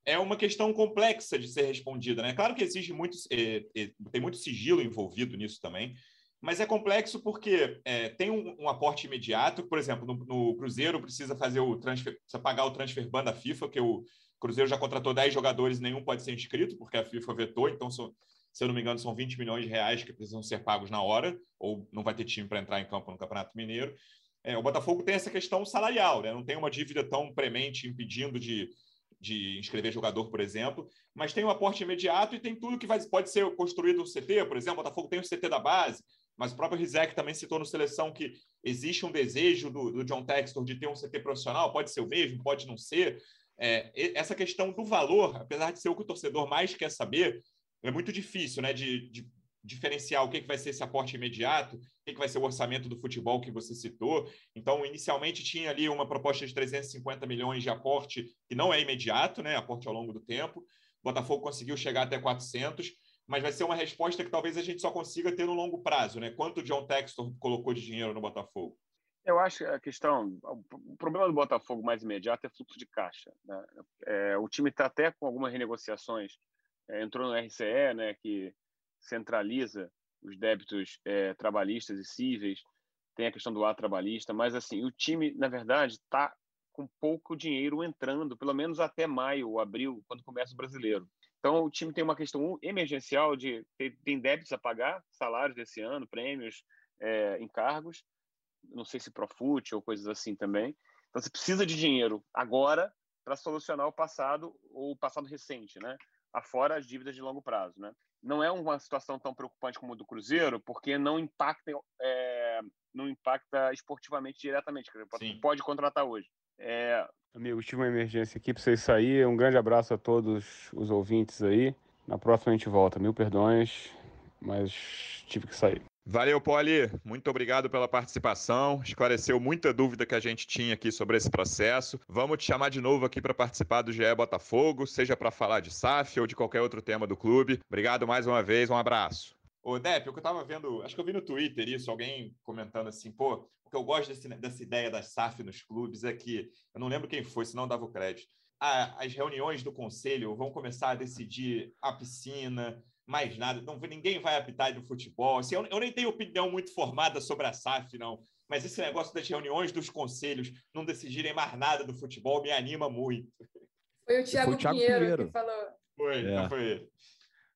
é uma questão complexa de ser respondida. Né? Claro que exige muito, é, é, tem muito sigilo envolvido nisso também, mas é complexo porque é, tem um, um, aporte imediato, por exemplo, no, no, Cruzeiro precisa fazer o transfer, precisa pagar o transfer ban da FIFA, que o Cruzeiro já contratou 10 jogadores, nenhum pode ser inscrito, porque a FIFA vetou, então, se eu não me engano, são 20 milhões de reais que precisam ser pagos na hora, ou não vai ter time para entrar em campo no Campeonato Mineiro. É, o Botafogo tem essa questão salarial, né? não tem uma dívida tão premente impedindo de, de inscrever jogador, por exemplo, mas tem um aporte imediato e tem tudo que vai, pode ser construído no CT, por exemplo, o Botafogo tem o CT da base, mas o próprio Rizek também citou no Seleção que existe um desejo do, do John Textor de ter um CT profissional, pode ser o mesmo, pode não ser. É, essa questão do valor, apesar de ser o que o torcedor mais quer saber, é muito difícil né, de, de diferenciar o que, que vai ser esse aporte imediato, o que, que vai ser o orçamento do futebol que você citou. Então, inicialmente tinha ali uma proposta de 350 milhões de aporte, que não é imediato, né, aporte ao longo do tempo. O Botafogo conseguiu chegar até 400 mas vai ser uma resposta que talvez a gente só consiga ter no longo prazo, né? Quanto o John Textor colocou de dinheiro no Botafogo? Eu acho que a questão, o problema do Botafogo mais imediato é fluxo de caixa. Né? É, o time está até com algumas renegociações, é, entrou no RCE, né, que centraliza os débitos é, trabalhistas e cíveis, tem a questão do ato trabalhista, mas assim, o time, na verdade, está com pouco dinheiro entrando, pelo menos até maio ou abril, quando começa o brasileiro. Então, o time tem uma questão emergencial de tem débitos a pagar, salários desse ano, prêmios, é, encargos, não sei se Profut ou coisas assim também. Então, você precisa de dinheiro agora para solucionar o passado ou o passado recente, né? Afora as dívidas de longo prazo, né? Não é uma situação tão preocupante como a do Cruzeiro, porque não impacta, é, não impacta esportivamente diretamente. Sim. Pode contratar hoje. É... Amigo, tive uma emergência aqui para vocês sair. Um grande abraço a todos os ouvintes aí. Na próxima a gente volta. Mil perdões, mas tive que sair. Valeu, Poli. Muito obrigado pela participação. Esclareceu muita dúvida que a gente tinha aqui sobre esse processo. Vamos te chamar de novo aqui para participar do GE Botafogo, seja para falar de SAF ou de qualquer outro tema do clube. Obrigado mais uma vez. Um abraço. Ô, Depp, o que eu tava vendo, acho que eu vi no Twitter isso, alguém comentando assim, pô, o que eu gosto desse, dessa ideia das SAF nos clubes é que, eu não lembro quem foi, senão dava o crédito. as reuniões do conselho vão começar a decidir a piscina, mais nada. Não, ninguém vai apitar do futebol. Assim, eu, eu, nem tenho opinião muito formada sobre a SAF, não. Mas esse negócio das reuniões dos conselhos não decidirem mais nada do futebol me anima muito. Foi o Thiago, foi o Thiago Pinheiro, Pinheiro, que falou. Foi, é. não foi ele.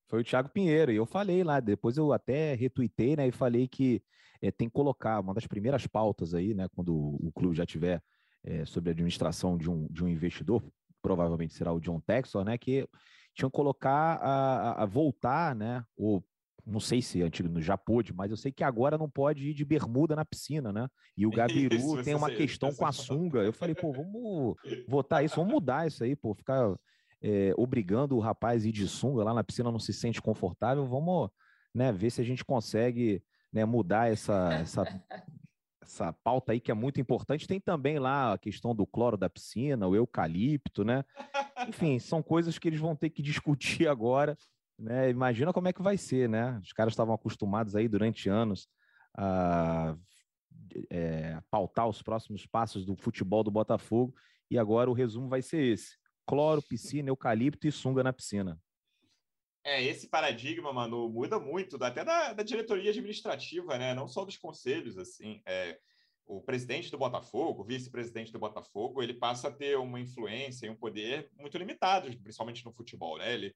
Foi o Thiago Pinheiro. E eu falei lá, depois eu até retuitei, né? E falei que é, tem que colocar uma das primeiras pautas aí, né? Quando o clube já tiver é, sobre a administração de um, de um investidor, provavelmente será o John Texor, né? Que tinham que colocar a, a, voltar, né? Ou não sei se antigo já pôde, mas eu sei que agora não pode ir de bermuda na piscina, né? E o <laughs> Gabiru isso, tem uma questão com a sunga. Eu falei, pô, vamos votar isso, vamos mudar isso aí, pô, ficar é, obrigando o rapaz a ir de sunga lá na piscina não se sente confortável. Vamos, né, ver se a gente consegue né, mudar essa, essa, essa pauta aí que é muito importante. Tem também lá a questão do cloro da piscina, o eucalipto, né? Enfim, são coisas que eles vão ter que <laughs> discutir agora. Né? Imagina como é que vai ser, né? Os caras estavam acostumados aí durante anos a é, pautar os próximos passos do futebol do Botafogo e agora o resumo vai ser esse: cloro, piscina, eucalipto e sunga na piscina. É, esse paradigma, Manu, muda muito, até da, da diretoria administrativa, né? Não só dos conselhos, assim. É, o presidente do Botafogo, o vice-presidente do Botafogo, ele passa a ter uma influência e um poder muito limitados, principalmente no futebol, né? Ele,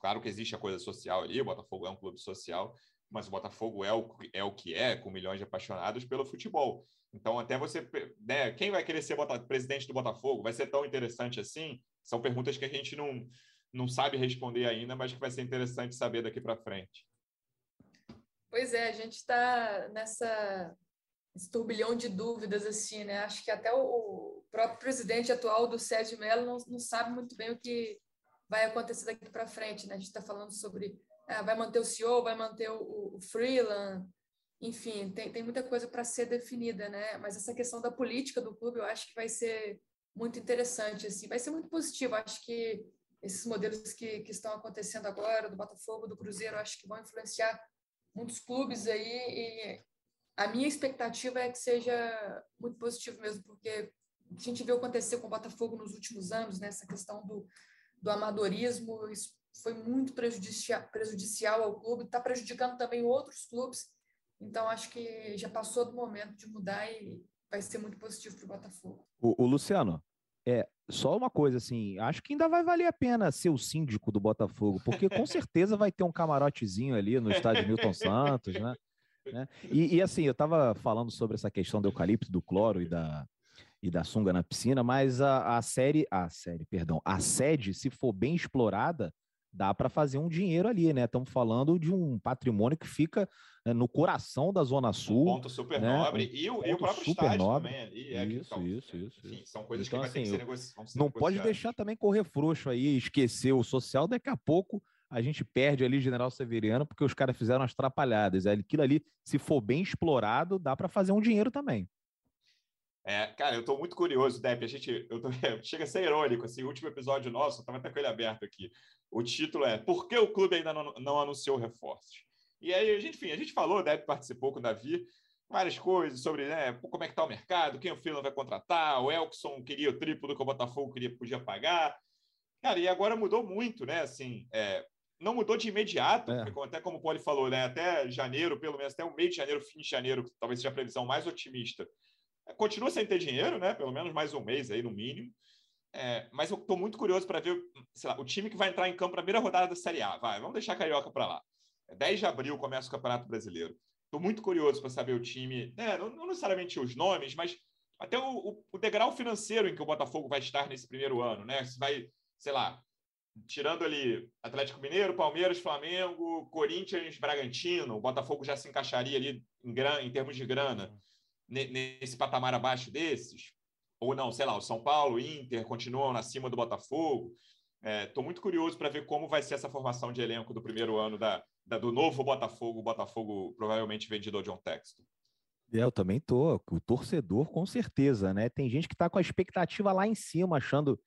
claro que existe a coisa social ali, o Botafogo é um clube social, mas o Botafogo é o, é o que é, com milhões de apaixonados pelo futebol. Então, até você, né, quem vai querer ser presidente do Botafogo? Vai ser tão interessante assim? São perguntas que a gente não, não sabe responder ainda, mas que vai ser interessante saber daqui para frente. Pois é, a gente está nessa turbilhão de dúvidas assim, né? Acho que até o próprio presidente atual do Sérgio Melo não, não sabe muito bem o que vai acontecer daqui para frente, né? A gente está falando sobre ah, vai manter o CEO, vai manter o, o Freeland, enfim, tem, tem muita coisa para ser definida, né? Mas essa questão da política do clube, eu acho que vai ser muito interessante, assim, vai ser muito positivo. Acho que esses modelos que, que estão acontecendo agora, do Botafogo, do Cruzeiro, acho que vão influenciar muitos clubes aí e a minha expectativa é que seja muito positivo mesmo, porque a gente viu acontecer com o Botafogo nos últimos anos, né, essa questão do, do amadorismo, isso foi muito prejudicial, prejudicial ao clube, está prejudicando também outros clubes, então acho que já passou do momento de mudar e vai ser muito positivo para o Botafogo. O Luciano, é, só uma coisa assim, acho que ainda vai valer a pena ser o síndico do Botafogo, porque com certeza vai ter um camarotezinho ali no estádio Milton Santos, né? né? E, e, assim, eu estava falando sobre essa questão do eucalipto, do cloro e da, e da sunga na piscina, mas a, a série, a série, perdão, a sede, se for bem explorada, dá para fazer um dinheiro ali, né? Estamos falando de um patrimônio que fica né, no coração da Zona Sul. Um ponto super né? nobre. E o, e o próprio super estádio nobre. também ali. É isso, que, isso, isso, enfim, São coisas então, que assim, vai ter que ser, Não pode deixar também correr frouxo aí, esquecer o social. Daqui a pouco a gente perde ali General Severiano porque os caras fizeram as trapalhadas. Aquilo ali, se for bem explorado, dá para fazer um dinheiro também. É, cara, eu estou muito curioso, Depp. A gente eu tô, <laughs> chega a ser irônico. Assim, o último episódio nosso, eu estava até com ele aberto aqui. O título é Por que o clube ainda não, não anunciou reforços? E aí, a gente, enfim, a gente falou, o Depp participou com o Davi várias coisas sobre né, como é que está o mercado, quem o Freeland vai contratar, o Elkson queria o triplo do que o Botafogo queria, podia pagar. Cara, e agora mudou muito, né? Assim, é, não mudou de imediato, é. até como o Poli falou, né? Até janeiro, pelo menos até o meio de janeiro, fim de janeiro, talvez seja a previsão mais otimista. É, continua sem ter dinheiro, né? Pelo menos mais um mês aí, no mínimo. É, mas eu estou muito curioso para ver lá, o time que vai entrar em campo na primeira rodada da Série A. Vai, vamos deixar a Carioca para lá. 10 é de abril começa o Campeonato Brasileiro. Estou muito curioso para saber o time, né, não, não, necessariamente os nomes, mas até o, o, o, degrau financeiro em que o Botafogo vai estar nesse primeiro ano, né? Se vai, sei lá, tirando ali Atlético Mineiro, Palmeiras, Flamengo, Corinthians, Bragantino, o Botafogo já se encaixaria ali em, gran, em termos de grana nesse patamar abaixo desses? Ou não, sei lá, o São Paulo, Inter continuam acima do Botafogo. Estou é, muito curioso para ver como vai ser essa formação de elenco do primeiro ano da, da, do novo Botafogo, Botafogo provavelmente vendido ao John Texton. É, eu também tô. O torcedor, com certeza, né? Tem gente que está com a expectativa lá em cima, achando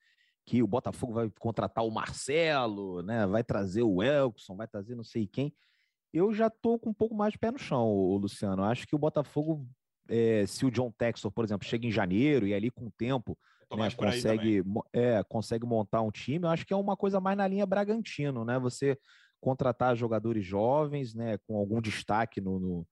que o Botafogo vai contratar o Marcelo, né? Vai trazer o Elkson, vai trazer não sei quem. Eu já tô com um pouco mais de pé no chão, Luciano. Acho que o Botafogo, é, se o John Textor, por exemplo, chega em janeiro e ali com o tempo né, consegue, é, consegue montar um time, eu acho que é uma coisa mais na linha Bragantino, né? Você contratar jogadores jovens, né, com algum destaque no, no...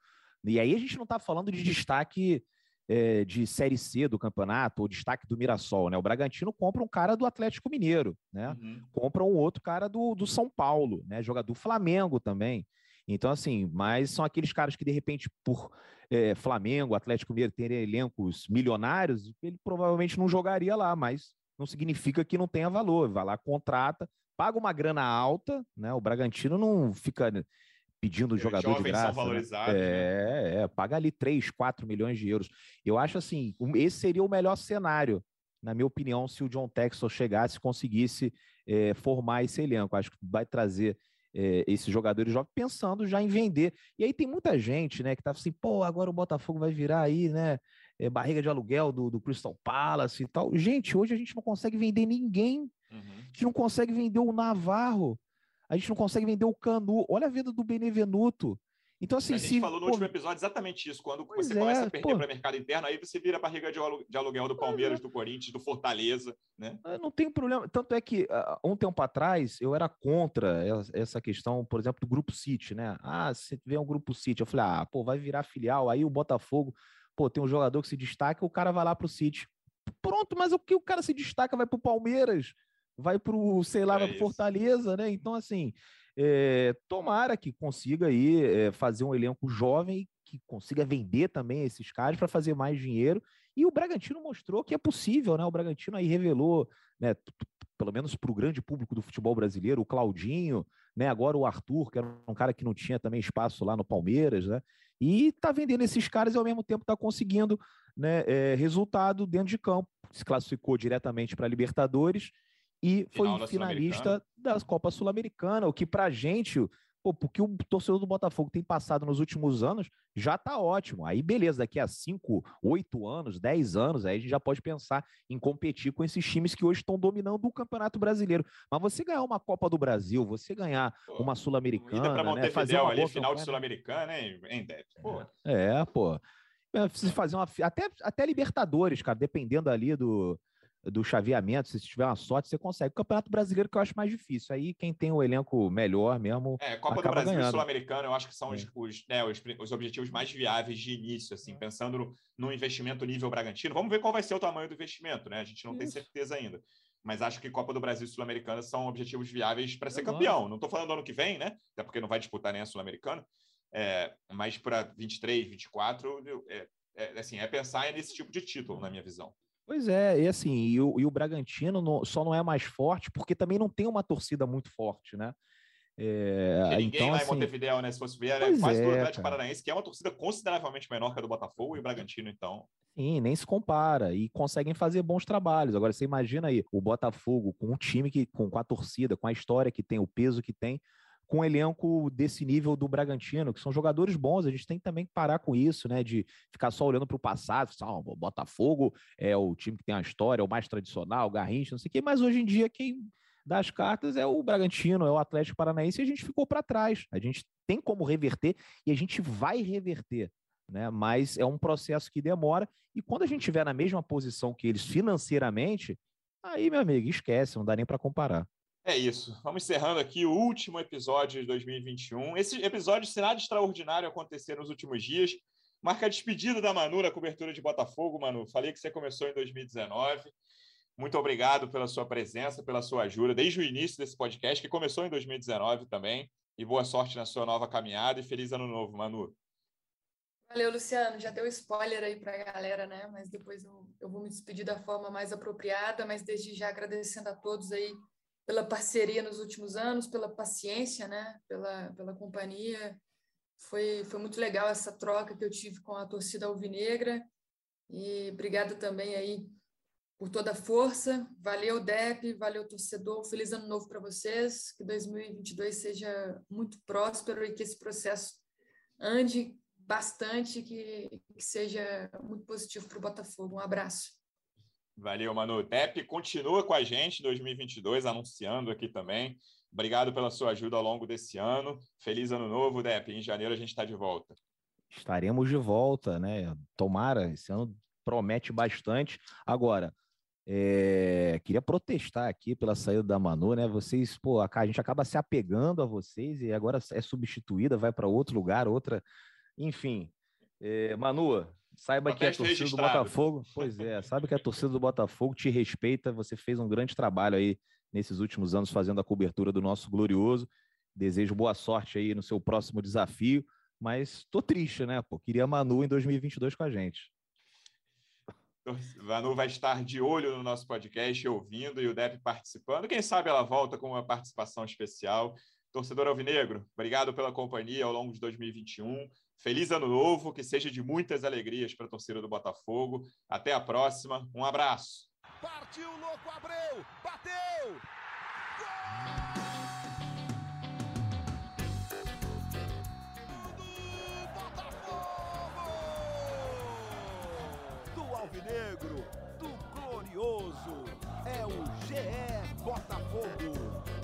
E aí a gente não está falando de destaque é, de Série C do campeonato, ou destaque do Mirassol, né? O Bragantino compra um cara do Atlético Mineiro, né? Uhum. Compra um outro cara do, do São Paulo, né? Jogador do Flamengo também. Então, assim, mas são aqueles caras que, de repente, por é, Flamengo, Atlético Mineiro terem elencos milionários, ele provavelmente não jogaria lá, mas não significa que não tenha valor. Vai lá, contrata, paga uma grana alta, né? O Bragantino não fica pedindo o jogador de graça. São né? valorizados, né? é, né? é, paga ali 3, 4 milhões de euros. Eu acho assim, esse seria o melhor cenário, na minha opinião, se o John Textor chegasse e conseguisse é, formar esse elenco. Acho que vai trazer é, esses jogadores jovens pensando já em vender. E aí tem muita gente, né, que tá assim, pô, agora o Botafogo vai virar aí, né, é, barriga de aluguel do, do Crystal Palace e tal. Gente, hoje a gente não consegue vender ninguém. Uhum. A gente não consegue vender o Navarro. A gente não consegue vender o Canu. Olha a venda do Benevenuto. Então, assim. A gente se, falou no pô, último episódio exatamente isso. Quando você é, começa a perder para o mercado interno, aí você vira a barriga de aluguel do Palmeiras, é. do Corinthians, do Fortaleza. Né? Não tem problema. Tanto é que, uh, um tempo atrás, eu era contra essa questão, por exemplo, do Grupo City, né? Ah, se tiver um Grupo City, eu falei, ah, pô, vai virar filial. Aí o Botafogo, pô, tem um jogador que se destaca, o cara vai lá para o City. Pronto, mas o que o cara se destaca vai para o Palmeiras vai para o, sei lá, é vai para Fortaleza, né? Então, assim, é, tomara que consiga aí é, fazer um elenco jovem que consiga vender também esses caras para fazer mais dinheiro. E o Bragantino mostrou que é possível, né? O Bragantino aí revelou, né? Pelo menos para o grande público do futebol brasileiro, o Claudinho, né? Agora o Arthur, que era um cara que não tinha também espaço lá no Palmeiras, né? E tá vendendo esses caras e ao mesmo tempo tá conseguindo né, é, resultado dentro de campo. Se classificou diretamente para Libertadores e Final foi finalista da Copa Sul-Americana, o que pra gente, pô, porque o torcedor do Botafogo tem passado nos últimos anos, já tá ótimo. Aí beleza, daqui a 5, 8 anos, 10 anos, aí a gente já pode pensar em competir com esses times que hoje estão dominando o Campeonato Brasileiro. Mas você ganhar uma Copa do Brasil, você ganhar pô, uma Sul-Americana, né, fazer uma ali, final de Sul-Americana, hein, hein Pô. É, pô. É, precisa fazer uma até até Libertadores, cara, dependendo ali do do chaveamento, se tiver uma sorte, você consegue. O Campeonato Brasileiro que eu acho mais difícil. Aí quem tem o elenco melhor mesmo. É, Copa do Brasil e Sul-Americano, eu acho que são os, é. os, né, os, os, objetivos mais viáveis de início, assim, é. pensando no, no, investimento nível Bragantino. Vamos ver qual vai ser o tamanho do investimento, né? A gente não Isso. tem certeza ainda. Mas acho que Copa do Brasil e Sul-Americana são objetivos viáveis para ser campeão. Não estou falando ano que vem, né? Até porque não vai disputar nem a Sul-Americana. É, mas para 23, 24, é, é, assim, é pensar nesse tipo de título, na minha visão. Pois é, e assim, e o, e o Bragantino no, só não é mais forte porque também não tem uma torcida muito forte, né? É, ninguém então, lá assim, em Montevideo, né? Se fosse ver, é quase é, do Atlético cara. Paranaense, que é uma torcida consideravelmente menor que a do Botafogo e o Bragantino, então. Sim, nem se compara. E conseguem fazer bons trabalhos. Agora, você imagina aí, o Botafogo com um time que, com, com a torcida, com a história que tem, o peso que tem, com um elenco desse nível do Bragantino, que são jogadores bons, a gente tem que também parar com isso, né? De ficar só olhando para o passado, ah, o Botafogo é o time que tem a história, é o mais tradicional, o Garrincha, não sei o quê, mas hoje em dia quem dá as cartas é o Bragantino, é o Atlético Paranaense, e a gente ficou para trás. A gente tem como reverter e a gente vai reverter. né? Mas é um processo que demora e quando a gente estiver na mesma posição que eles financeiramente, aí, meu amigo, esquece, não dá nem para comparar. É isso. Vamos encerrando aqui o último episódio de 2021. Esse episódio, se nada extraordinário acontecer nos últimos dias, marca a despedida da Manu na cobertura de Botafogo, Manu. Falei que você começou em 2019. Muito obrigado pela sua presença, pela sua ajuda, desde o início desse podcast, que começou em 2019 também. E boa sorte na sua nova caminhada e feliz ano novo, Manu. Valeu, Luciano. Já deu spoiler aí para a galera, né? Mas depois eu, eu vou me despedir da forma mais apropriada, mas desde já agradecendo a todos aí pela parceria nos últimos anos, pela paciência, né? Pela, pela companhia. Foi, foi muito legal essa troca que eu tive com a torcida alvinegra. E obrigado também aí por toda a força. Valeu, Dep, valeu, torcedor. Feliz ano novo para vocês. Que 2022 seja muito próspero e que esse processo ande bastante, que, que seja muito positivo para o Botafogo. Um abraço. Valeu, Manu. Depp continua com a gente em 2022, anunciando aqui também. Obrigado pela sua ajuda ao longo desse ano. Feliz ano novo, Depp. Em janeiro a gente está de volta. Estaremos de volta, né? Tomara, esse ano promete bastante. Agora, é, queria protestar aqui pela saída da Manu, né? Vocês, pô, a gente acaba se apegando a vocês e agora é substituída, vai para outro lugar, outra enfim, é, Manu, saiba que a torcida registrado. do Botafogo, pois é, sabe que a torcida do Botafogo te respeita, você fez um grande trabalho aí nesses últimos anos fazendo a cobertura do nosso glorioso. Desejo boa sorte aí no seu próximo desafio, mas tô triste, né? Pô, queria a Manu em 2022 com a gente. Manu vai estar de olho no nosso podcast, ouvindo e o Dep participando. Quem sabe ela volta com uma participação especial. Torcedor Alvinegro, obrigado pela companhia ao longo de 2021. Feliz ano novo, que seja de muitas alegrias para a torcida do Botafogo. Até a próxima. Um abraço. Partiu, louco, Abreu! Bateu! Do Alvinegro, do Glorioso, é o GE Botafogo.